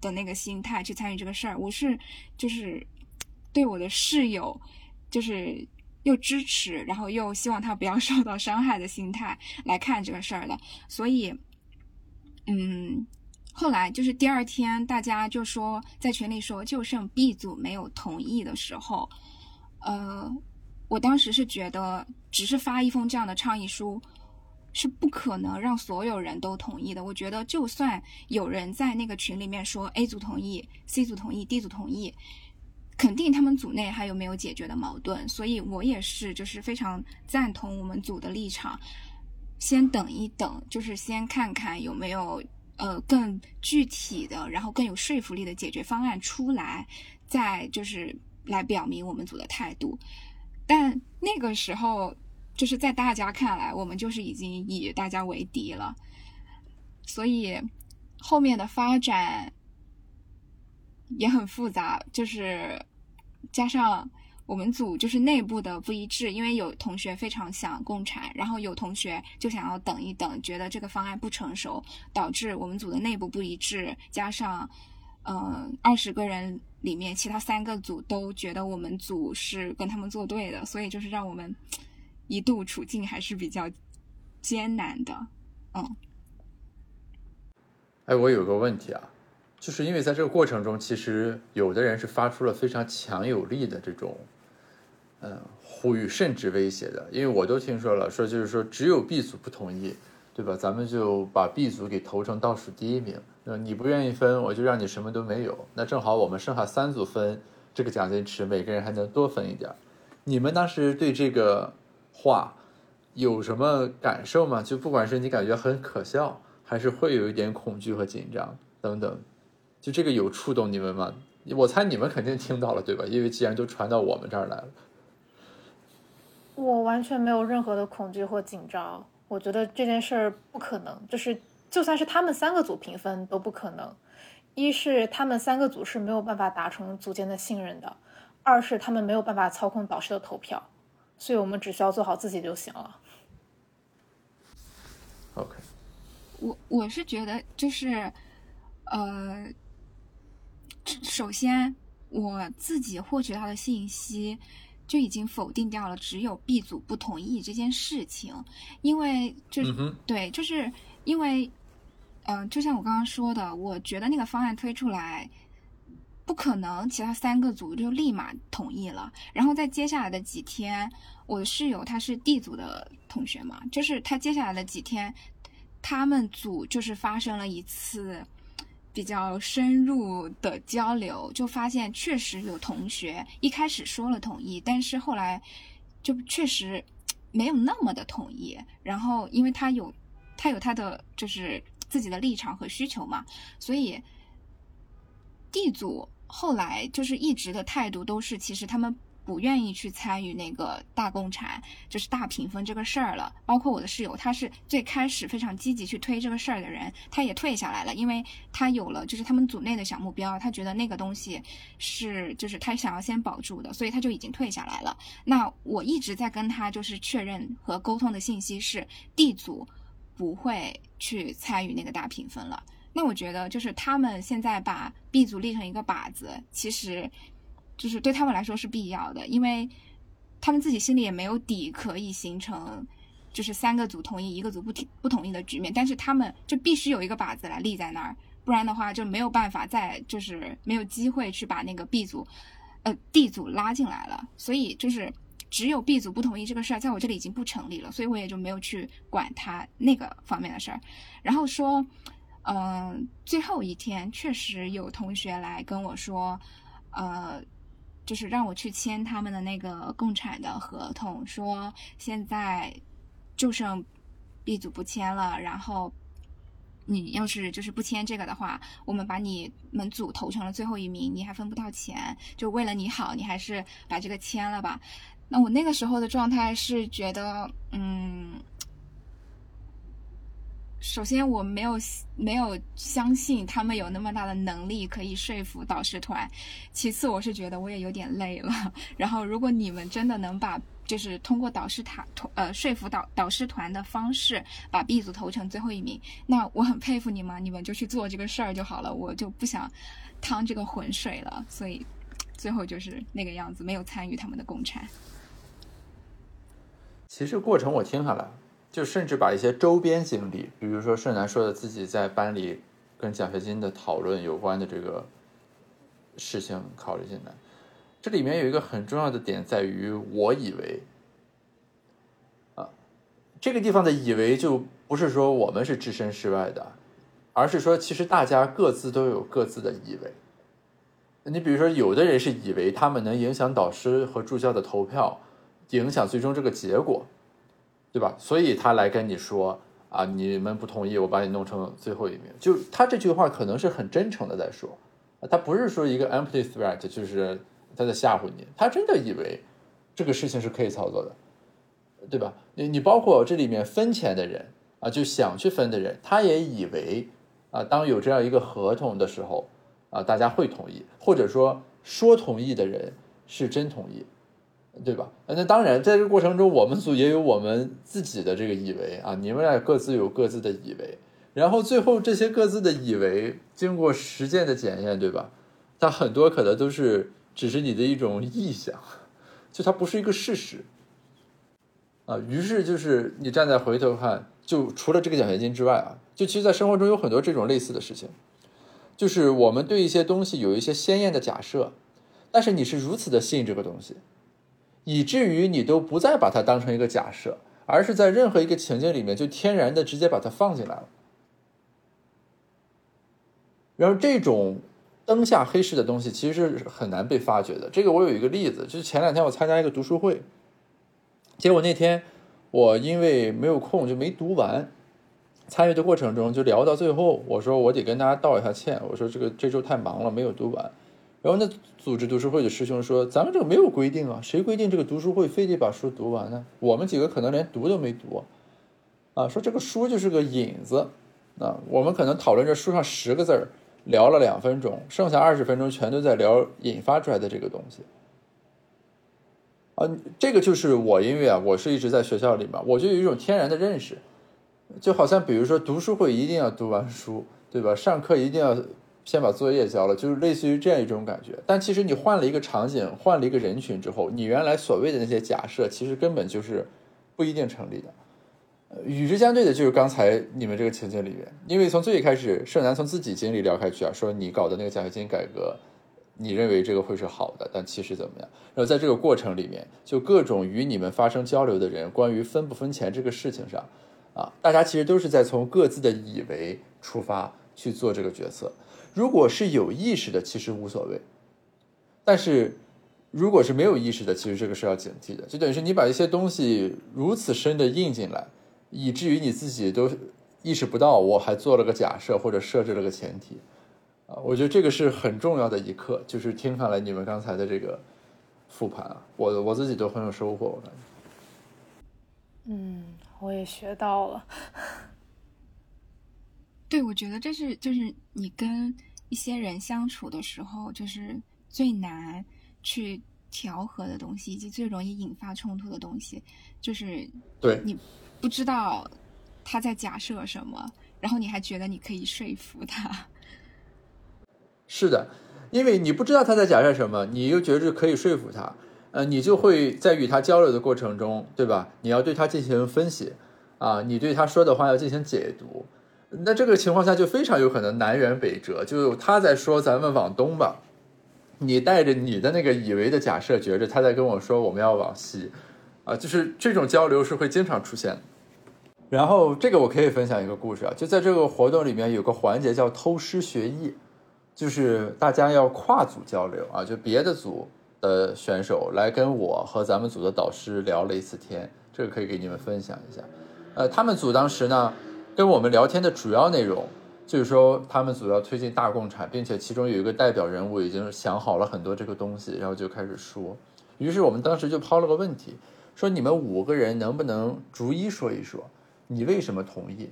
的那个心态去参与这个事儿，我是就是对我的室友就是又支持，然后又希望他不要 受到伤害的心态来看这个事儿的，所以，嗯。后来就是第二天，大家就说在群里说，就剩 B 组没有同意的时候，呃，我当时是觉得，只是发一封这样的倡议书，是不可能让所有人都同意的。我觉得，就算有人在那个群里面说 A 组同意，C 组同意，D 组同意，肯定他们组内还有没有解决的矛盾。所以我也是，就是非常赞同我们组的立场，先等一等，就是先看看有没有呃更具体的，然后更有说服力的解决方案出来，再就是来表明我们组的态度。但那个时候，就是在大家看来，我们就是已经以大家为敌了，所以后面的发展也很复杂，就是加上我们组就是内部的不一致，因为有同学非常想共产，然后有同学就想要等一等，觉得这个方案不成熟，导致我们组的内部不一致，加上。嗯，二十个人里面，其他三个组都觉得我们组是跟他们作对的，所以就是让我们一度处境还是比较艰难的。嗯，哎，我有个问题啊，就是因为在这个过程中，其实有的人是发出了非常强有力的这种嗯呼吁，甚至威胁的。因为我都听说了，说就是说只有 B 组不同意，对吧？咱们就把 B 组给投成倒数第一名。那你不愿意分，我就让你什么都没有。那正好我们剩下三组分这个奖金池，每个人还能多分一点。你们当时对这个话有什么感受吗？就不管是你感觉很可笑，还是会有一点恐惧和紧张等等，就这个有触动你们吗？我猜你们肯定听到了，对吧？因为既然都传到我们这儿来了。我完全没有任何的恐惧或紧张，我觉得这件事儿不可能，就是。就算是他们三个组平分都不可能，一是他们三个组是没有办法达成组间的信任的，二是他们没有办法操控导师的投票，所以我们只需要做好自己就行了。OK，我我是觉得就是，呃，首先我自己获取到的信息就已经否定掉了只有 B 组不同意这件事情，因为就是对，就是因为。嗯，就像我刚刚说的，我觉得那个方案推出来，不可能其他三个组就立马同意了。然后在接下来的几天，我的室友他是 D 组的同学嘛，就是他接下来的几天，他们组就是发生了一次比较深入的交流，就发现确实有同学一开始说了同意，但是后来就确实没有那么的同意。然后因为他有他有他的就是。自己的立场和需求嘛，所以 D 组后来就是一直的态度都是，其实他们不愿意去参与那个大共产，就是大平分这个事儿了。包括我的室友，他是最开始非常积极去推这个事儿的人，他也退下来了，因为他有了就是他们组内的小目标，他觉得那个东西是就是他想要先保住的，所以他就已经退下来了。那我一直在跟他就是确认和沟通的信息是 D 组。不会去参与那个大评分了。那我觉得，就是他们现在把 B 组立成一个靶子，其实就是对他们来说是必要的，因为他们自己心里也没有底，可以形成就是三个组同意，一个组不不同意的局面。但是他们就必须有一个靶子来立在那儿，不然的话就没有办法再就是没有机会去把那个 B 组呃 D 组拉进来了。所以就是。只有 B 组不同意这个事儿，在我这里已经不成立了，所以我也就没有去管他那个方面的事儿。然后说，嗯，最后一天确实有同学来跟我说，呃，就是让我去签他们的那个共产的合同，说现在就剩 B 组不签了，然后你要是就是不签这个的话，我们把你们组投成了最后一名，你还分不到钱，就为了你好，你还是把这个签了吧。那我那个时候的状态是觉得，嗯，首先我没有没有相信他们有那么大的能力可以说服导师团，其次我是觉得我也有点累了。然后如果你们真的能把就是通过导师团呃说服导导师团的方式把 B 组投成最后一名，那我很佩服你们，你们就去做这个事儿就好了，我就不想趟这个浑水了。所以最后就是那个样子，没有参与他们的共产。其实过程我听下来，就甚至把一些周边经历，比如说盛楠说的自己在班里跟奖学金的讨论有关的这个事情考虑进来，这里面有一个很重要的点在于，我以为，啊，这个地方的以为就不是说我们是置身事外的，而是说其实大家各自都有各自的以为。你比如说，有的人是以为他们能影响导师和助教的投票，影响最终这个结果，对吧？所以他来跟你说啊，你们不同意，我把你弄成最后一名。就他这句话可能是很真诚的在说，他不是说一个 empty threat，就是他在吓唬你。他真的以为这个事情是可以操作的，对吧？你你包括这里面分钱的人啊，就想去分的人，他也以为啊，当有这样一个合同的时候。啊，大家会同意，或者说说同意的人是真同意，对吧？那当然，在这个过程中，我们组也有我们自己的这个以为啊，你们俩各自有各自的以为，然后最后这些各自的以为经过实践的检验，对吧？它很多可能都是只是你的一种臆想，就它不是一个事实啊。于是就是你站在回头看，就除了这个奖学金之外啊，就其实，在生活中有很多这种类似的事情。就是我们对一些东西有一些鲜艳的假设，但是你是如此的信这个东西，以至于你都不再把它当成一个假设，而是在任何一个情境里面就天然的直接把它放进来了。然后这种灯下黑市的东西其实是很难被发掘的。这个我有一个例子，就是前两天我参加一个读书会，结果那天我因为没有空就没读完。参与的过程中就聊到最后，我说我得跟大家道一下歉，我说这个这周太忙了没有读完。然后那组织读书会的师兄说：“咱们这个没有规定啊，谁规定这个读书会非得把书读完呢？我们几个可能连读都没读，啊，说这个书就是个引子，啊，我们可能讨论这书上十个字儿，聊了两分钟，剩下二十分钟全都在聊引发出来的这个东西。啊，这个就是我因为啊，我是一直在学校里面，我就有一种天然的认识。”就好像比如说读书会一定要读完书，对吧？上课一定要先把作业交了，就是类似于这样一种感觉。但其实你换了一个场景，换了一个人群之后，你原来所谓的那些假设，其实根本就是不一定成立的。与之相对的就是刚才你们这个情景里面，因为从最一开始，盛楠从自己经历聊开去啊，说你搞的那个奖学金改革，你认为这个会是好的，但其实怎么样？然后在这个过程里面，就各种与你们发生交流的人，关于分不分钱这个事情上。啊，大家其实都是在从各自的以为出发去做这个决策。如果是有意识的，其实无所谓；但是如果是没有意识的，其实这个是要警惕的。就等于是你把一些东西如此深的印进来，以至于你自己都意识不到，我还做了个假设或者设置了个前提。啊，我觉得这个是很重要的一课。就是听下来你们刚才的这个复盘啊，我我自己都很有收获。我感觉，嗯。我也学到了，对，我觉得这是就是你跟一些人相处的时候，就是最难去调和的东西，以及最容易引发冲突的东西，就是对你不知道他在假设什么，然后你还觉得你可以说服他。是的，因为你不知道他在假设什么，你又觉得可以说服他。呃，你就会在与他交流的过程中，对吧？你要对他进行分析，啊，你对他说的话要进行解读。那这个情况下就非常有可能南辕北辙，就他在说咱们往东吧，你带着你的那个以为的假设，觉着他在跟我说我们要往西，啊，就是这种交流是会经常出现的。然后这个我可以分享一个故事啊，就在这个活动里面有个环节叫偷师学艺，就是大家要跨组交流啊，就别的组。的选手来跟我和咱们组的导师聊了一次天，这个可以给你们分享一下。呃，他们组当时呢，跟我们聊天的主要内容就是说，他们组要推进大共产，并且其中有一个代表人物已经想好了很多这个东西，然后就开始说。于是我们当时就抛了个问题，说你们五个人能不能逐一说一说，你为什么同意？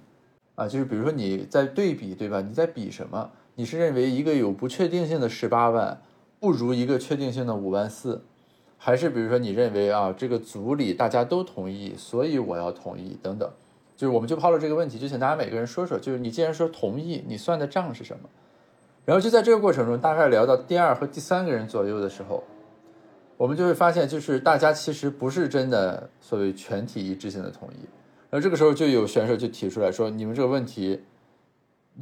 啊，就是比如说你在对比，对吧？你在比什么？你是认为一个有不确定性的十八万？不如一个确定性的五万四，还是比如说你认为啊，这个组里大家都同意，所以我要同意等等，就是我们就抛了这个问题，就请大家每个人说说，就是你既然说同意，你算的账是什么？然后就在这个过程中，大概聊到第二和第三个人左右的时候，我们就会发现，就是大家其实不是真的所谓全体一致性的同意。然后这个时候就有选手就提出来说，你们这个问题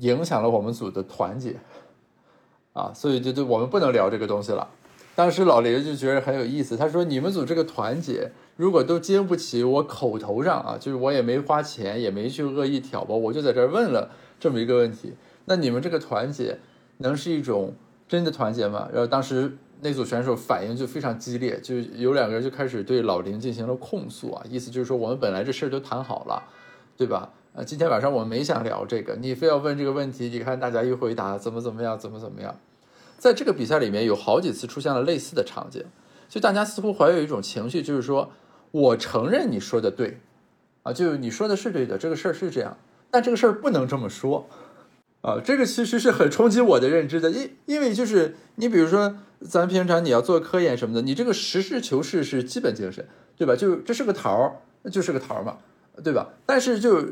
影响了我们组的团结。啊，所以就就我们不能聊这个东西了，当时老林就觉得很有意思，他说：“你们组这个团结，如果都经不起我口头上啊，就是我也没花钱，也没去恶意挑拨，我就在这儿问了这么一个问题，那你们这个团结能是一种真的团结吗？”然后当时那组选手反应就非常激烈，就有两个人就开始对老林进行了控诉啊，意思就是说我们本来这事儿都谈好了，对吧？呃，今天晚上我们没想聊这个，你非要问这个问题，你看大家一回答怎么怎么样，怎么怎么样。在这个比赛里面有好几次出现了类似的场景，就大家似乎怀有一种情绪，就是说我承认你说的对，啊，就你说的是对的，这个事儿是这样，但这个事儿不能这么说，啊，这个其实是很冲击我的认知的，因因为就是你比如说咱平常你要做科研什么的，你这个实事求是是基本精神，对吧？就这是个桃儿，就是个桃儿嘛，对吧？但是就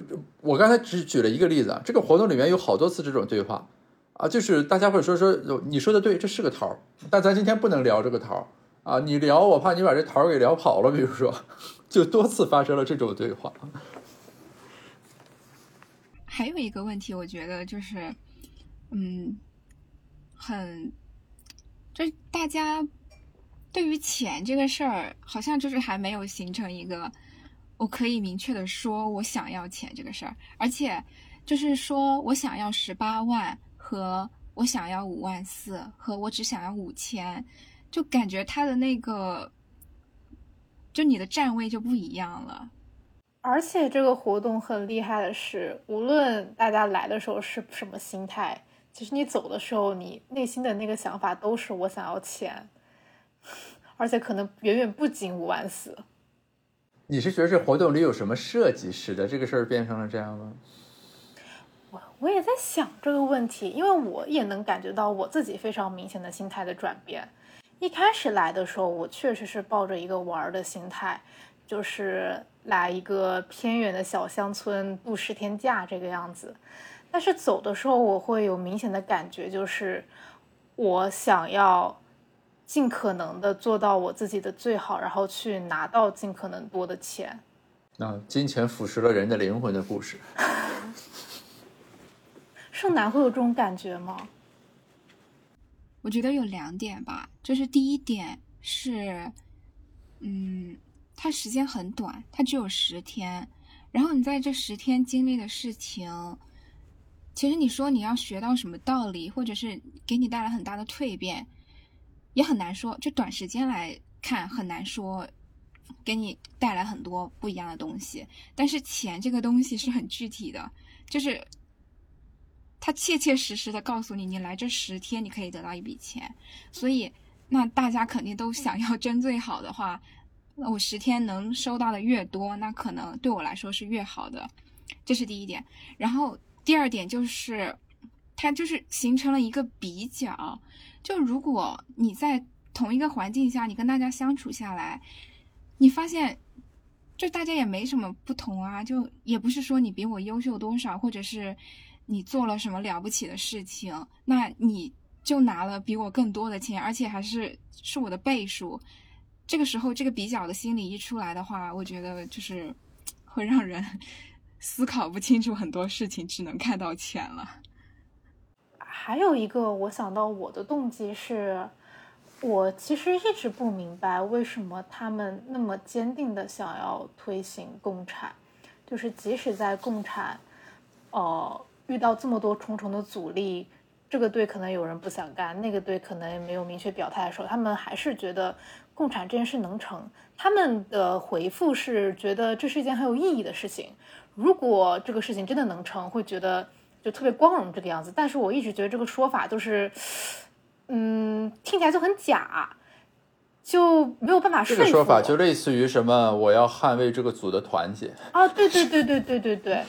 我刚才只举了一个例子啊，这个活动里面有好多次这种对话。啊，就是大家会说说，你说的对，这是个桃儿，但咱今天不能聊这个桃儿啊！你聊，我怕你把这桃儿给聊跑了。比如说，就多次发生了这种对话。还有一个问题，我觉得就是，嗯，很，就是大家对于钱这个事儿，好像就是还没有形成一个我可以明确的说我想要钱这个事儿，而且就是说我想要十八万。和我想要五万四，和我只想要五千，就感觉他的那个，就你的站位就不一样了。而且这个活动很厉害的是，无论大家来的时候是什么心态，其实你走的时候，你内心的那个想法都是我想要钱，而且可能远远不仅五万四。你是觉得这活动里有什么设计使得这个事儿变成了这样吗？我也在想这个问题，因为我也能感觉到我自己非常明显的心态的转变。一开始来的时候，我确实是抱着一个玩的心态，就是来一个偏远的小乡村度十天假这个样子。但是走的时候，我会有明显的感觉，就是我想要尽可能的做到我自己的最好，然后去拿到尽可能多的钱。那金钱腐蚀了人的灵魂的故事。盛楠会有这种感觉吗？我觉得有两点吧，就是第一点是，嗯，它时间很短，它只有十天，然后你在这十天经历的事情，其实你说你要学到什么道理，或者是给你带来很大的蜕变，也很难说。就短时间来看，很难说给你带来很多不一样的东西。但是钱这个东西是很具体的，就是。他切切实实的告诉你，你来这十天，你可以得到一笔钱。所以，那大家肯定都想要争最好的话，那我十天能收到的越多，那可能对我来说是越好的。这是第一点。然后第二点就是，它就是形成了一个比较。就如果你在同一个环境下，你跟大家相处下来，你发现，就大家也没什么不同啊，就也不是说你比我优秀多少，或者是。你做了什么了不起的事情，那你就拿了比我更多的钱，而且还是是我的倍数。这个时候，这个比较的心理一出来的话，我觉得就是会让人 思考不清楚很多事情，只能看到钱了。还有一个，我想到我的动机是，我其实一直不明白为什么他们那么坚定的想要推行共产，就是即使在共产，呃。遇到这么多重重的阻力，这个队可能有人不想干，那个队可能没有明确表态的时候，他们还是觉得共产这件事能成。他们的回复是觉得这是一件很有意义的事情。如果这个事情真的能成，会觉得就特别光荣这个样子。但是我一直觉得这个说法都是，嗯，听起来就很假，就没有办法说服。这个说法就类似于什么？我要捍卫这个组的团结啊！对对对对对对对。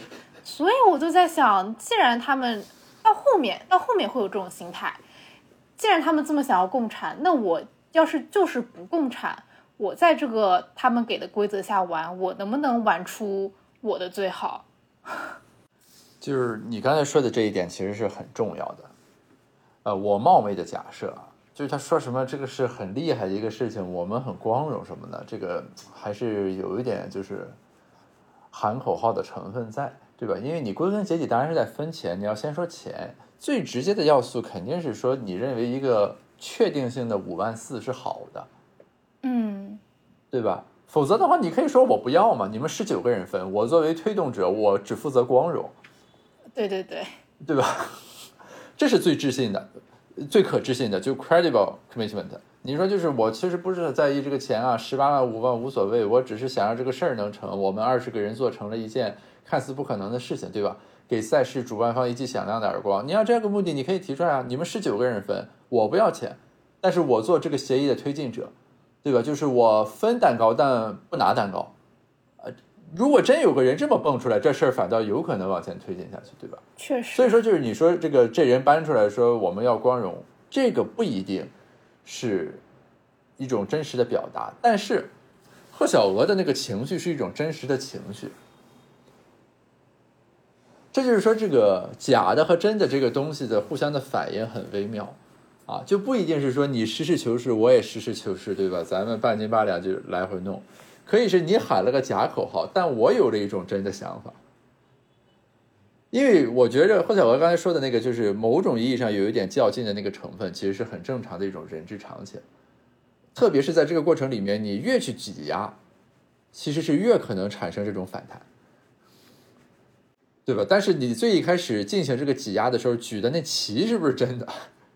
所以我就在想，既然他们到后面到后面会有这种心态，既然他们这么想要共产，那我要是就是不共产，我在这个他们给的规则下玩，我能不能玩出我的最好？就是你刚才说的这一点，其实是很重要的。呃，我冒昧的假设啊，就是他说什么这个是很厉害的一个事情，我们很光荣什么的，这个还是有一点就是喊口号的成分在。对吧？因为你归根结底当然是在分钱，你要先说钱，最直接的要素肯定是说你认为一个确定性的五万四是好的，嗯，对吧？否则的话，你可以说我不要嘛，你们十九个人分，我作为推动者，我只负责光荣，对对对，对吧？这是最置信的、最可置信的，就 credible commitment。你说就是我其实不是很在意这个钱啊，十八万五万无所谓，我只是想让这个事儿能成。我们二十个人做成了一件看似不可能的事情，对吧？给赛事主办方一记响亮的耳光。你要这个目的，你可以提出来啊，你们十九个人分，我不要钱，但是我做这个协议的推进者，对吧？就是我分蛋糕，但不拿蛋糕。呃，如果真有个人这么蹦出来，这事儿反倒有可能往前推进下去，对吧？确实。所以说，就是你说这个这人搬出来说我们要光荣，这个不一定是一种真实的表达，但是贺小娥的那个情绪是一种真实的情绪。这就是说，这个假的和真的这个东西的互相的反应很微妙，啊，就不一定是说你实事求是，我也实事求是，对吧？咱们半斤八两就来回弄，可以是你喊了个假口号，但我有了一种真的想法。因为我觉着霍小娥刚才说的那个，就是某种意义上有一点较劲的那个成分，其实是很正常的一种人之常情。特别是在这个过程里面，你越去挤压，其实是越可能产生这种反弹。对吧？但是你最一开始进行这个挤压的时候举的那旗是不是真的？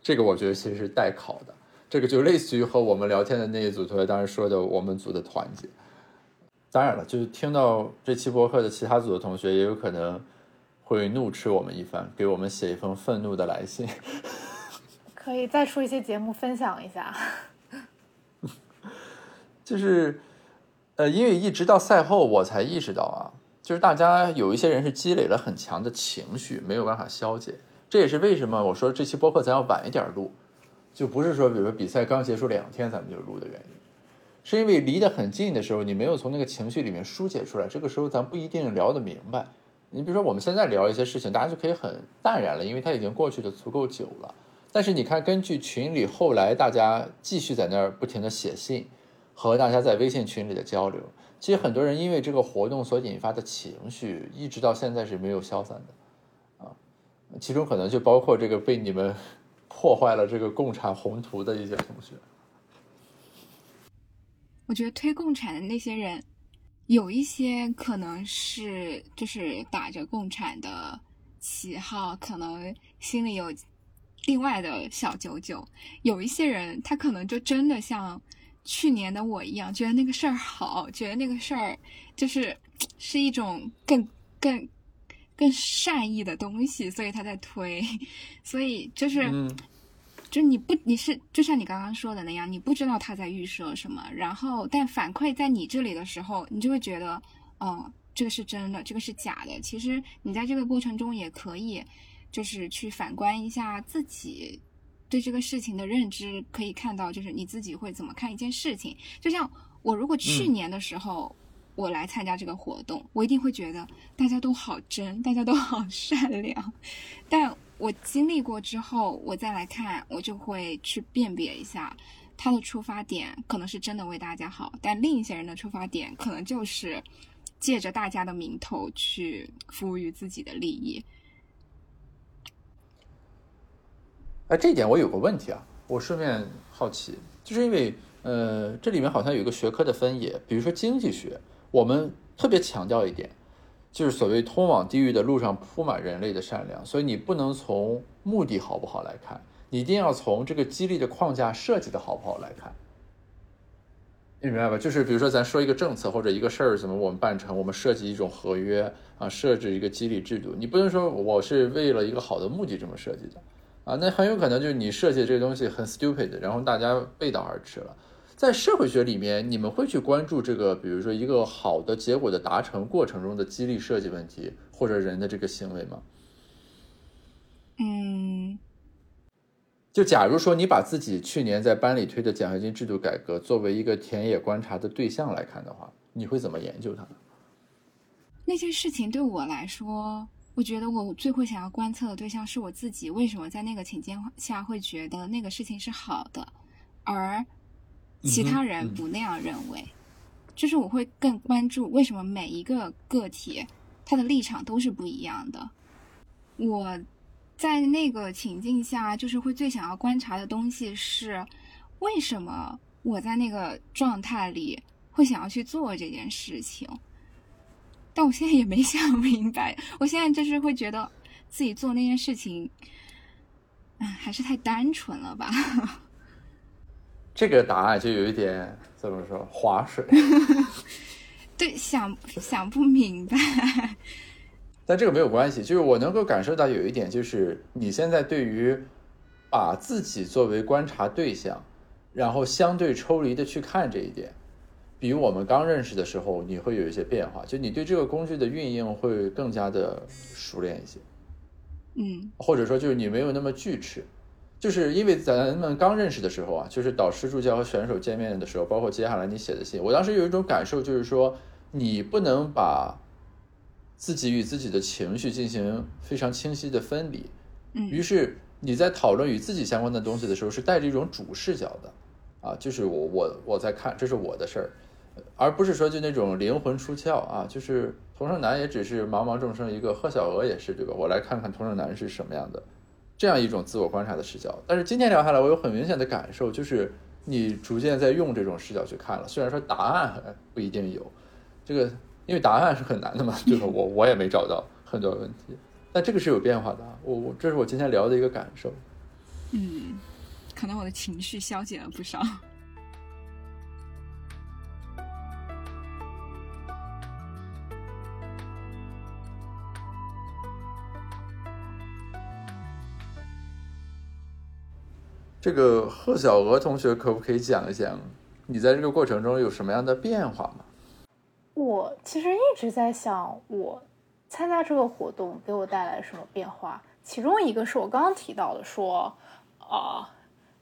这个我觉得其实是待考的。这个就类似于和我们聊天的那一组同学当时说的我们组的团结。当然了，就是听到这期播客的其他组的同学也有可能会怒斥我们一番，给我们写一封愤怒的来信。可以再出一些节目分享一下。就是，呃，因为一直到赛后我才意识到啊。就是大家有一些人是积累了很强的情绪，没有办法消解。这也是为什么我说这期播客咱要晚一点录，就不是说比如说比赛刚结束两天咱们就录的原因，是因为离得很近的时候，你没有从那个情绪里面疏解出来，这个时候咱不一定聊得明白。你比如说我们现在聊一些事情，大家就可以很淡然了，因为它已经过去的足够久了。但是你看，根据群里后来大家继续在那儿不停的写信，和大家在微信群里的交流。其实很多人因为这个活动所引发的情绪，一直到现在是没有消散的，啊，其中可能就包括这个被你们 破坏了这个共产宏图的一些同学。我觉得推共产的那些人，有一些可能是就是打着共产的旗号，可能心里有另外的小九九；有一些人，他可能就真的像。去年的我一样，觉得那个事儿好，觉得那个事儿就是是一种更更更善意的东西，所以他在推，所以就是，就你不你是就像你刚刚说的那样，你不知道他在预设什么，然后但反馈在你这里的时候，你就会觉得，哦，这个是真的，这个是假的。其实你在这个过程中也可以，就是去反观一下自己。对这个事情的认知可以看到，就是你自己会怎么看一件事情。就像我如果去年的时候我来参加这个活动，我一定会觉得大家都好真，大家都好善良。但我经历过之后，我再来看，我就会去辨别一下他的出发点可能是真的为大家好，但另一些人的出发点可能就是借着大家的名头去服务于自己的利益。哎，这一点我有个问题啊，我顺便好奇，就是因为呃，这里面好像有一个学科的分野，比如说经济学，我们特别强调一点，就是所谓通往地狱的路上铺满人类的善良，所以你不能从目的好不好来看，你一定要从这个激励的框架设计的好不好来看，你明白吧？就是比如说咱说一个政策或者一个事儿怎么我们办成，我们设计一种合约啊，设置一个激励制度，你不能说我是为了一个好的目的这么设计的。啊，那很有可能就是你设计这个东西很 stupid，然后大家背道而驰了。在社会学里面，你们会去关注这个，比如说一个好的结果的达成过程中的激励设计问题，或者人的这个行为吗？嗯，就假如说你把自己去年在班里推的奖学金制度改革作为一个田野观察的对象来看的话，你会怎么研究它呢？那些事情对我来说。我觉得我最会想要观测的对象是我自己，为什么在那个情境下会觉得那个事情是好的，而其他人不那样认为？就是我会更关注为什么每一个个体他的立场都是不一样的。我在那个情境下，就是会最想要观察的东西是，为什么我在那个状态里会想要去做这件事情？但我现在也没想明白，我现在就是会觉得自己做那件事情，哎，还是太单纯了吧。这个答案就有一点怎么说划水，对，想想不明白。但这个没有关系，就是我能够感受到有一点，就是你现在对于把自己作为观察对象，然后相对抽离的去看这一点，比我们刚认识的时候，你会有一些变化，就你对这个工具的运用会更加的熟练一些，嗯，或者说就是你没有那么拒斥。就是因为咱们刚认识的时候啊，就是导师助教和选手见面的时候，包括接下来你写的信，我当时有一种感受，就是说你不能把自己与自己的情绪进行非常清晰的分离。嗯，于是你在讨论与自己相关的东西的时候，是带着一种主视角的，啊，就是我我我在看，这是我的事儿，而不是说就那种灵魂出窍啊，就是同胜男也只是茫茫众生一个，贺小娥也是对吧？我来看看同胜男是什么样的。这样一种自我观察的视角，但是今天聊下来，我有很明显的感受，就是你逐渐在用这种视角去看了。虽然说答案不一定有，这个因为答案是很难的嘛，就是我我也没找到很多问题，但这个是有变化的。我我这是我今天聊的一个感受。嗯，可能我的情绪消减了不少。这个贺小娥同学可不可以讲一讲你在这个过程中有什么样的变化吗？我其实一直在想，我参加这个活动给我带来什么变化？其中一个是我刚刚提到的，说，呃，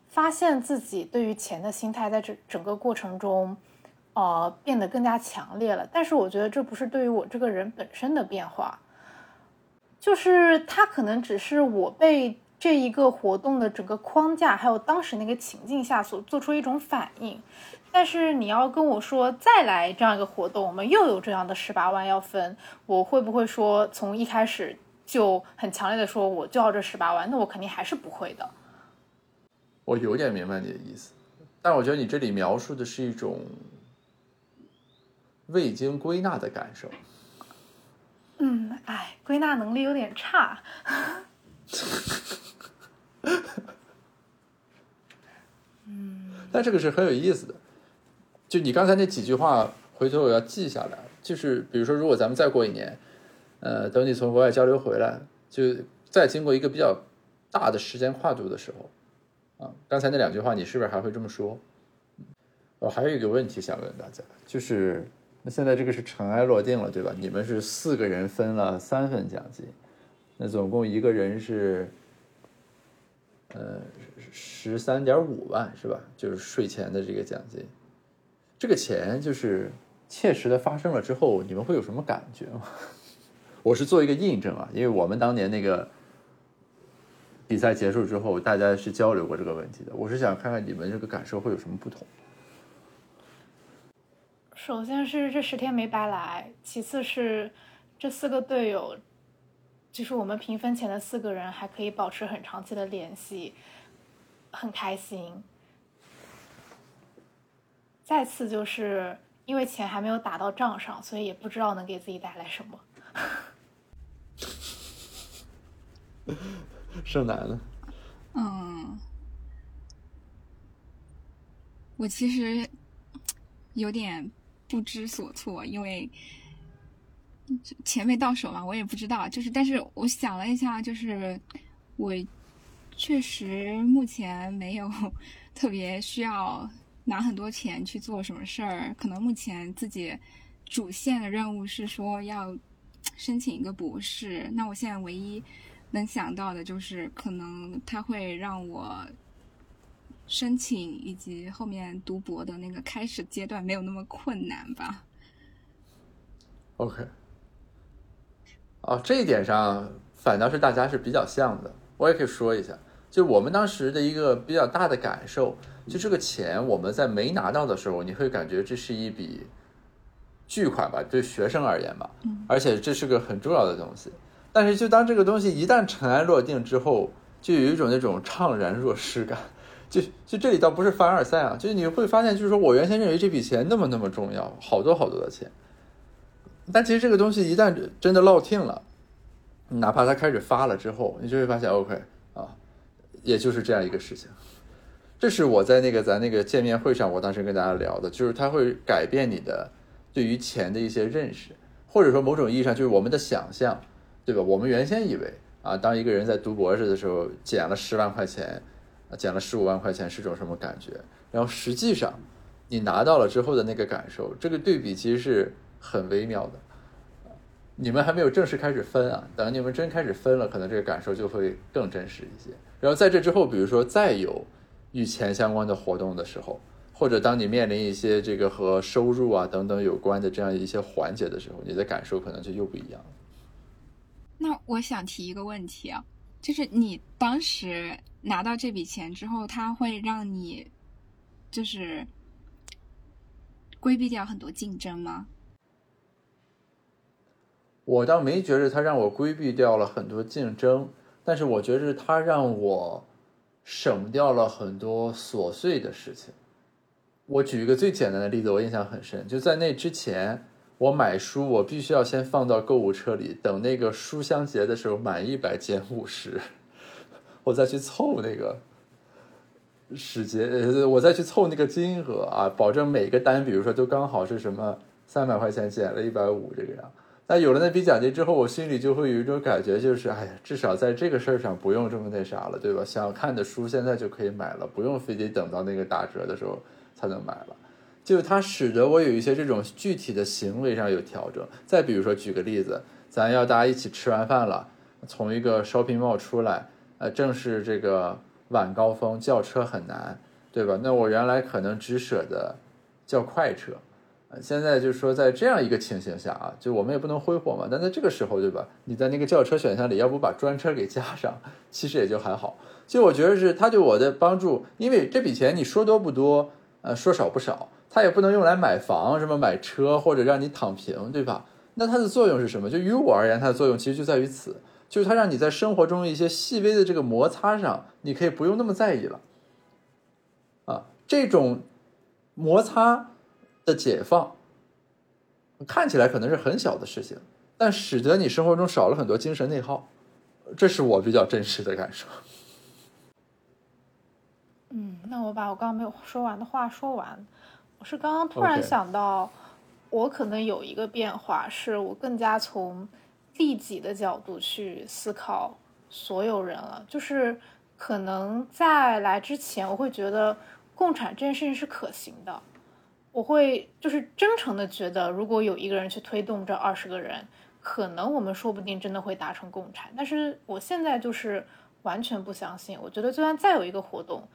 发现自己对于钱的心态在这整个过程中，呃，变得更加强烈了。但是我觉得这不是对于我这个人本身的变化，就是它可能只是我被。这一个活动的整个框架，还有当时那个情境下所做出一种反应，但是你要跟我说再来这样一个活动，我们又有这样的十八万要分，我会不会说从一开始就很强烈的说我就要这十八万？那我肯定还是不会的。我有点明白你的意思，但我觉得你这里描述的是一种未经归纳的感受。嗯，哎，归纳能力有点差。但这个是很有意思的。就你刚才那几句话，回头我要记下来。就是比如说，如果咱们再过一年，呃，等你从国外交流回来，就再经过一个比较大的时间跨度的时候，啊，刚才那两句话，你是不是还会这么说？我还有一个问题想问大家，就是那现在这个是尘埃落定了，对吧？你们是四个人分了三份奖金，那总共一个人是。呃，十三点五万是吧？就是税前的这个奖金，这个钱就是切实的发生了之后，你们会有什么感觉吗？我是做一个印证啊，因为我们当年那个比赛结束之后，大家是交流过这个问题的。我是想看看你们这个感受会有什么不同。首先是这十天没白来，其次是这四个队友。就是我们评分前的四个人还可以保持很长期的联系，很开心。再次就是因为钱还没有打到账上，所以也不知道能给自己带来什么。剩男呢？嗯，我其实有点不知所措，因为。钱没到手嘛，我也不知道。就是，但是我想了一下，就是我确实目前没有 特别需要拿很多钱去做什么事儿。可能目前自己主线的任务是说要申请一个博士。那我现在唯一能想到的就是，可能他会让我申请以及后面读博的那个开始阶段没有那么困难吧。OK。哦，这一点上反倒是大家是比较像的。我也可以说一下，就我们当时的一个比较大的感受，就这个钱我们在没拿到的时候，你会感觉这是一笔巨款吧？对学生而言吧，而且这是个很重要的东西。但是就当这个东西一旦尘埃落定之后，就有一种那种怅然若失感。就就这里倒不是凡尔赛啊，就是你会发现，就是说我原先认为这笔钱那么那么重要，好多好多的钱，但其实这个东西一旦真的落听了，哪怕它开始发了之后，你就会发现，OK 啊，也就是这样一个事情。这是我在那个咱那个见面会上，我当时跟大家聊的，就是它会改变你的对于钱的一些认识，或者说某种意义上就是我们的想象，对吧？我们原先以为啊，当一个人在读博士的时候捡了十万块钱，啊，捡了十五万块钱是种什么感觉？然后实际上你拿到了之后的那个感受，这个对比其实是很微妙的。你们还没有正式开始分啊，等你们真开始分了，可能这个感受就会更真实一些。然后在这之后，比如说再有。与钱相关的活动的时候，或者当你面临一些这个和收入啊等等有关的这样一些环节的时候，你的感受可能就又不一样。那我想提一个问题啊，就是你当时拿到这笔钱之后，它会让你就是规避掉很多竞争吗？我倒没觉得它让我规避掉了很多竞争，但是我觉得它让我。省掉了很多琐碎的事情。我举一个最简单的例子，我印象很深。就在那之前，我买书，我必须要先放到购物车里，等那个书香节的时候满一百减五十，我再去凑那个时节，我再去凑那个金额啊，保证每个单，比如说都刚好是什么三百块钱减了一百五这个样。那有了那笔奖金之后，我心里就会有一种感觉，就是哎呀，至少在这个事儿上不用这么那啥了，对吧？想看的书现在就可以买了，不用非得等到那个打折的时候才能买了。就它使得我有一些这种具体的行为上有调整。再比如说，举个例子，咱要大家一起吃完饭了，从一个 shopping mall 出来，呃，正是这个晚高峰，叫车很难，对吧？那我原来可能只舍得叫快车。现在就是说，在这样一个情形下啊，就我们也不能挥霍嘛。但在这个时候，对吧？你在那个轿车选项里，要不把专车给加上，其实也就还好。就我觉得是它对我的帮助，因为这笔钱你说多不多，呃，说少不少，它也不能用来买房、什么买车或者让你躺平，对吧？那它的作用是什么？就于我而言，它的作用其实就在于此，就是它让你在生活中一些细微的这个摩擦上，你可以不用那么在意了。啊，这种摩擦。的解放看起来可能是很小的事情，但使得你生活中少了很多精神内耗，这是我比较真实的感受。嗯，那我把我刚刚没有说完的话说完。我是刚刚突然想到，我可能有一个变化，是我更加从利己的角度去思考所有人了。就是可能在来之前，我会觉得共产这件事情是可行的。我会就是真诚的觉得，如果有一个人去推动这二十个人，可能我们说不定真的会达成共产。但是我现在就是完全不相信。我觉得就算再有一个活动，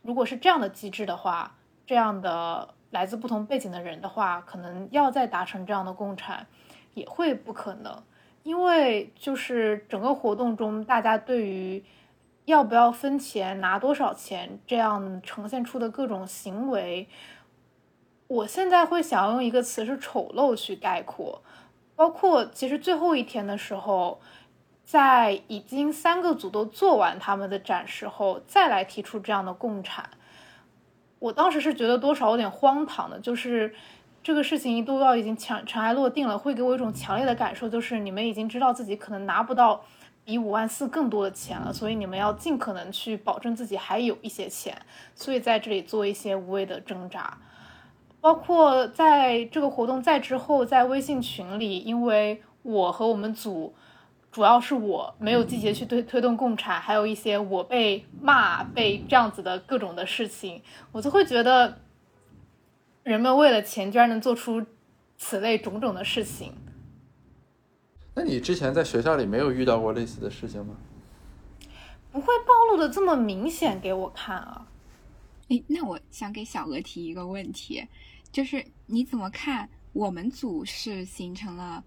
如果是这样的机制的话，这样的来自不同背景的人的话，可能要再达成这样的共产，也会不可能。因为就是整个活动中，大家对于要不要分钱、拿多少钱这样呈现出的各种行为。我现在会想要用一个词是丑陋去概括，包括其实最后一天的时候，在已经三个组都做完他们的展示后，再来提出这样的共产，我当时是觉得多少有点荒唐的，就是这个事情都要已经尘尘埃落定了，会给我一种强烈的感受，就是你们已经知道自己可能拿不到比五万四更多的钱了，所以你们要尽可能去保证自己还有一些钱，所以在这里做一些无谓的挣扎。包括在这个活动在之后，在微信群里，因为我和我们组，主要是我没有积极去推推动共产，还有一些我被骂、被这样子的各种的事情，我就会觉得，人们为了钱居然能做出此类种种的事情。那你之前在学校里没有遇到过类似的事情吗？不会暴露的这么明显给我看啊！诶，那我想给小鹅提一个问题。就是你怎么看？我们组是形成了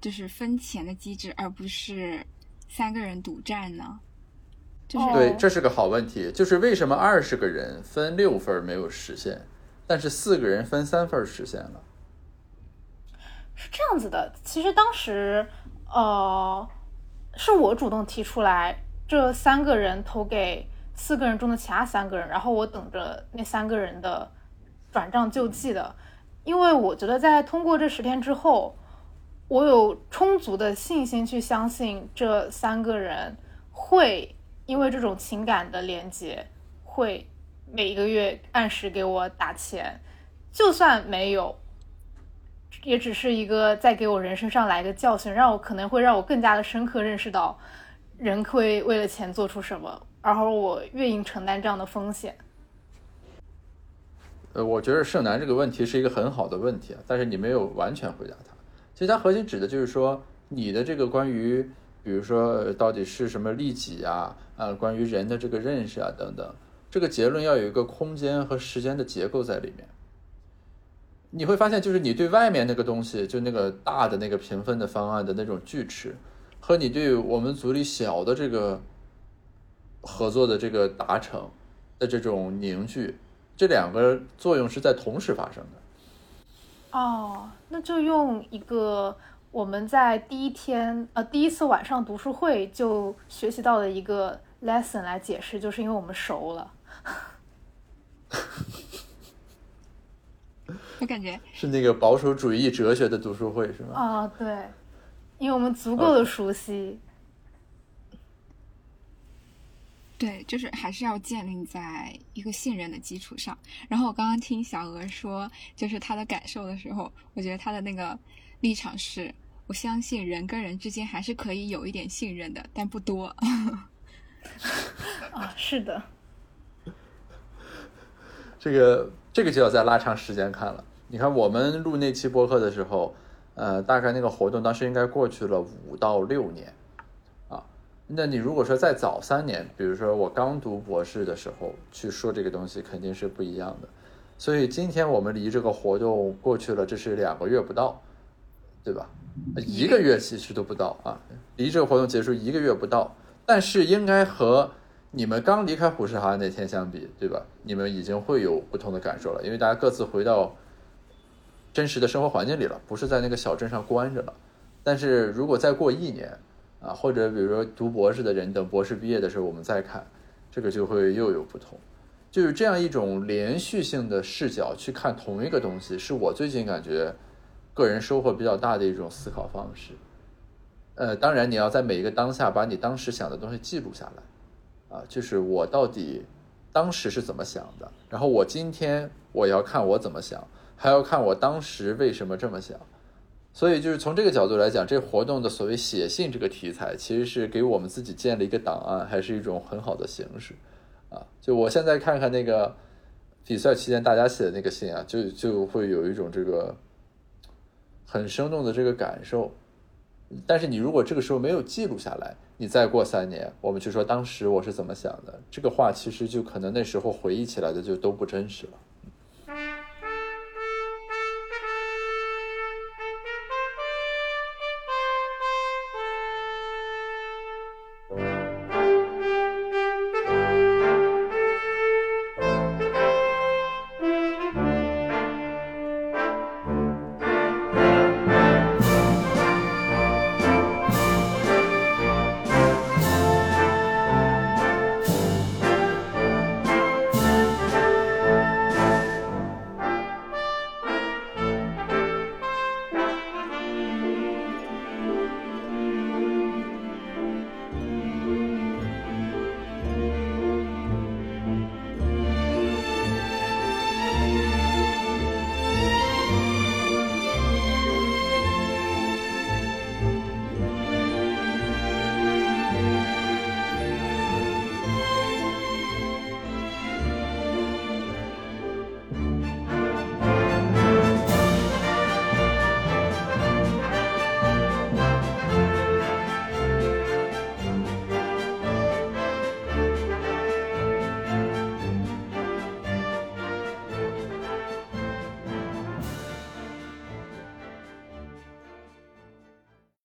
就是分钱的机制，而不是三个人独占呢？就是对，这是个好问题。就是为什么二十个人分六份没有实现，但是四个人分三份实现了？是这样子的。其实当时，呃，是我主动提出来，这三个人投给四个人中的其他三个人，然后我等着那三个人的转账救济的。因为我觉得在通过这十天之后，我有充足的信心去相信这三个人会因为这种情感的连接，会每一个月按时给我打钱，就算没有。也只是一个在给我人生上来个教训，让我可能会让我更加的深刻认识到，人会为了钱做出什么，然后我愿意承担这样的风险。我觉得盛楠这个问题是一个很好的问题啊，但是你没有完全回答他。其实它核心指的就是说，你的这个关于，比如说到底是什么利己啊，啊，关于人的这个认识啊等等，这个结论要有一个空间和时间的结构在里面。你会发现，就是你对外面那个东西，就那个大的那个评分的方案的那种锯齿，和你对我们组里小的这个合作的这个达成的这种凝聚，这两个作用是在同时发生的。哦，那就用一个我们在第一天呃第一次晚上读书会就学习到的一个 lesson 来解释，就是因为我们熟了。我感觉是那个保守主义哲学的读书会是吗？啊，对，因为我们足够的熟悉。对，就是还是要建立在一个信任的基础上。然后我刚刚听小鹅说，就是他的感受的时候，我觉得他的那个立场是，我相信人跟人之间还是可以有一点信任的，但不多。啊，是的。这个这个就要再拉长时间看了。你看，我们录那期播客的时候，呃，大概那个活动当时应该过去了五到六年，啊，那你如果说再早三年，比如说我刚读博士的时候去说这个东西，肯定是不一样的。所以今天我们离这个活动过去了，这是两个月不到，对吧？一个月其实都不到啊，离这个活动结束一个月不到，但是应该和你们刚离开虎石航那天相比，对吧？你们已经会有不同的感受了，因为大家各自回到。真实的生活环境里了，不是在那个小镇上关着了。但是如果再过一年，啊，或者比如说读博士的人等博士毕业的时候，我们再看，这个就会又有不同。就是这样一种连续性的视角去看同一个东西，是我最近感觉个人收获比较大的一种思考方式。呃，当然你要在每一个当下把你当时想的东西记录下来，啊，就是我到底当时是怎么想的，然后我今天我要看我怎么想。还要看我当时为什么这么想，所以就是从这个角度来讲，这活动的所谓写信这个题材，其实是给我们自己建了一个档案，还是一种很好的形式啊。就我现在看看那个比赛期间大家写的那个信啊，就就会有一种这个很生动的这个感受。但是你如果这个时候没有记录下来，你再过三年，我们去说当时我是怎么想的，这个话其实就可能那时候回忆起来的就都不真实了。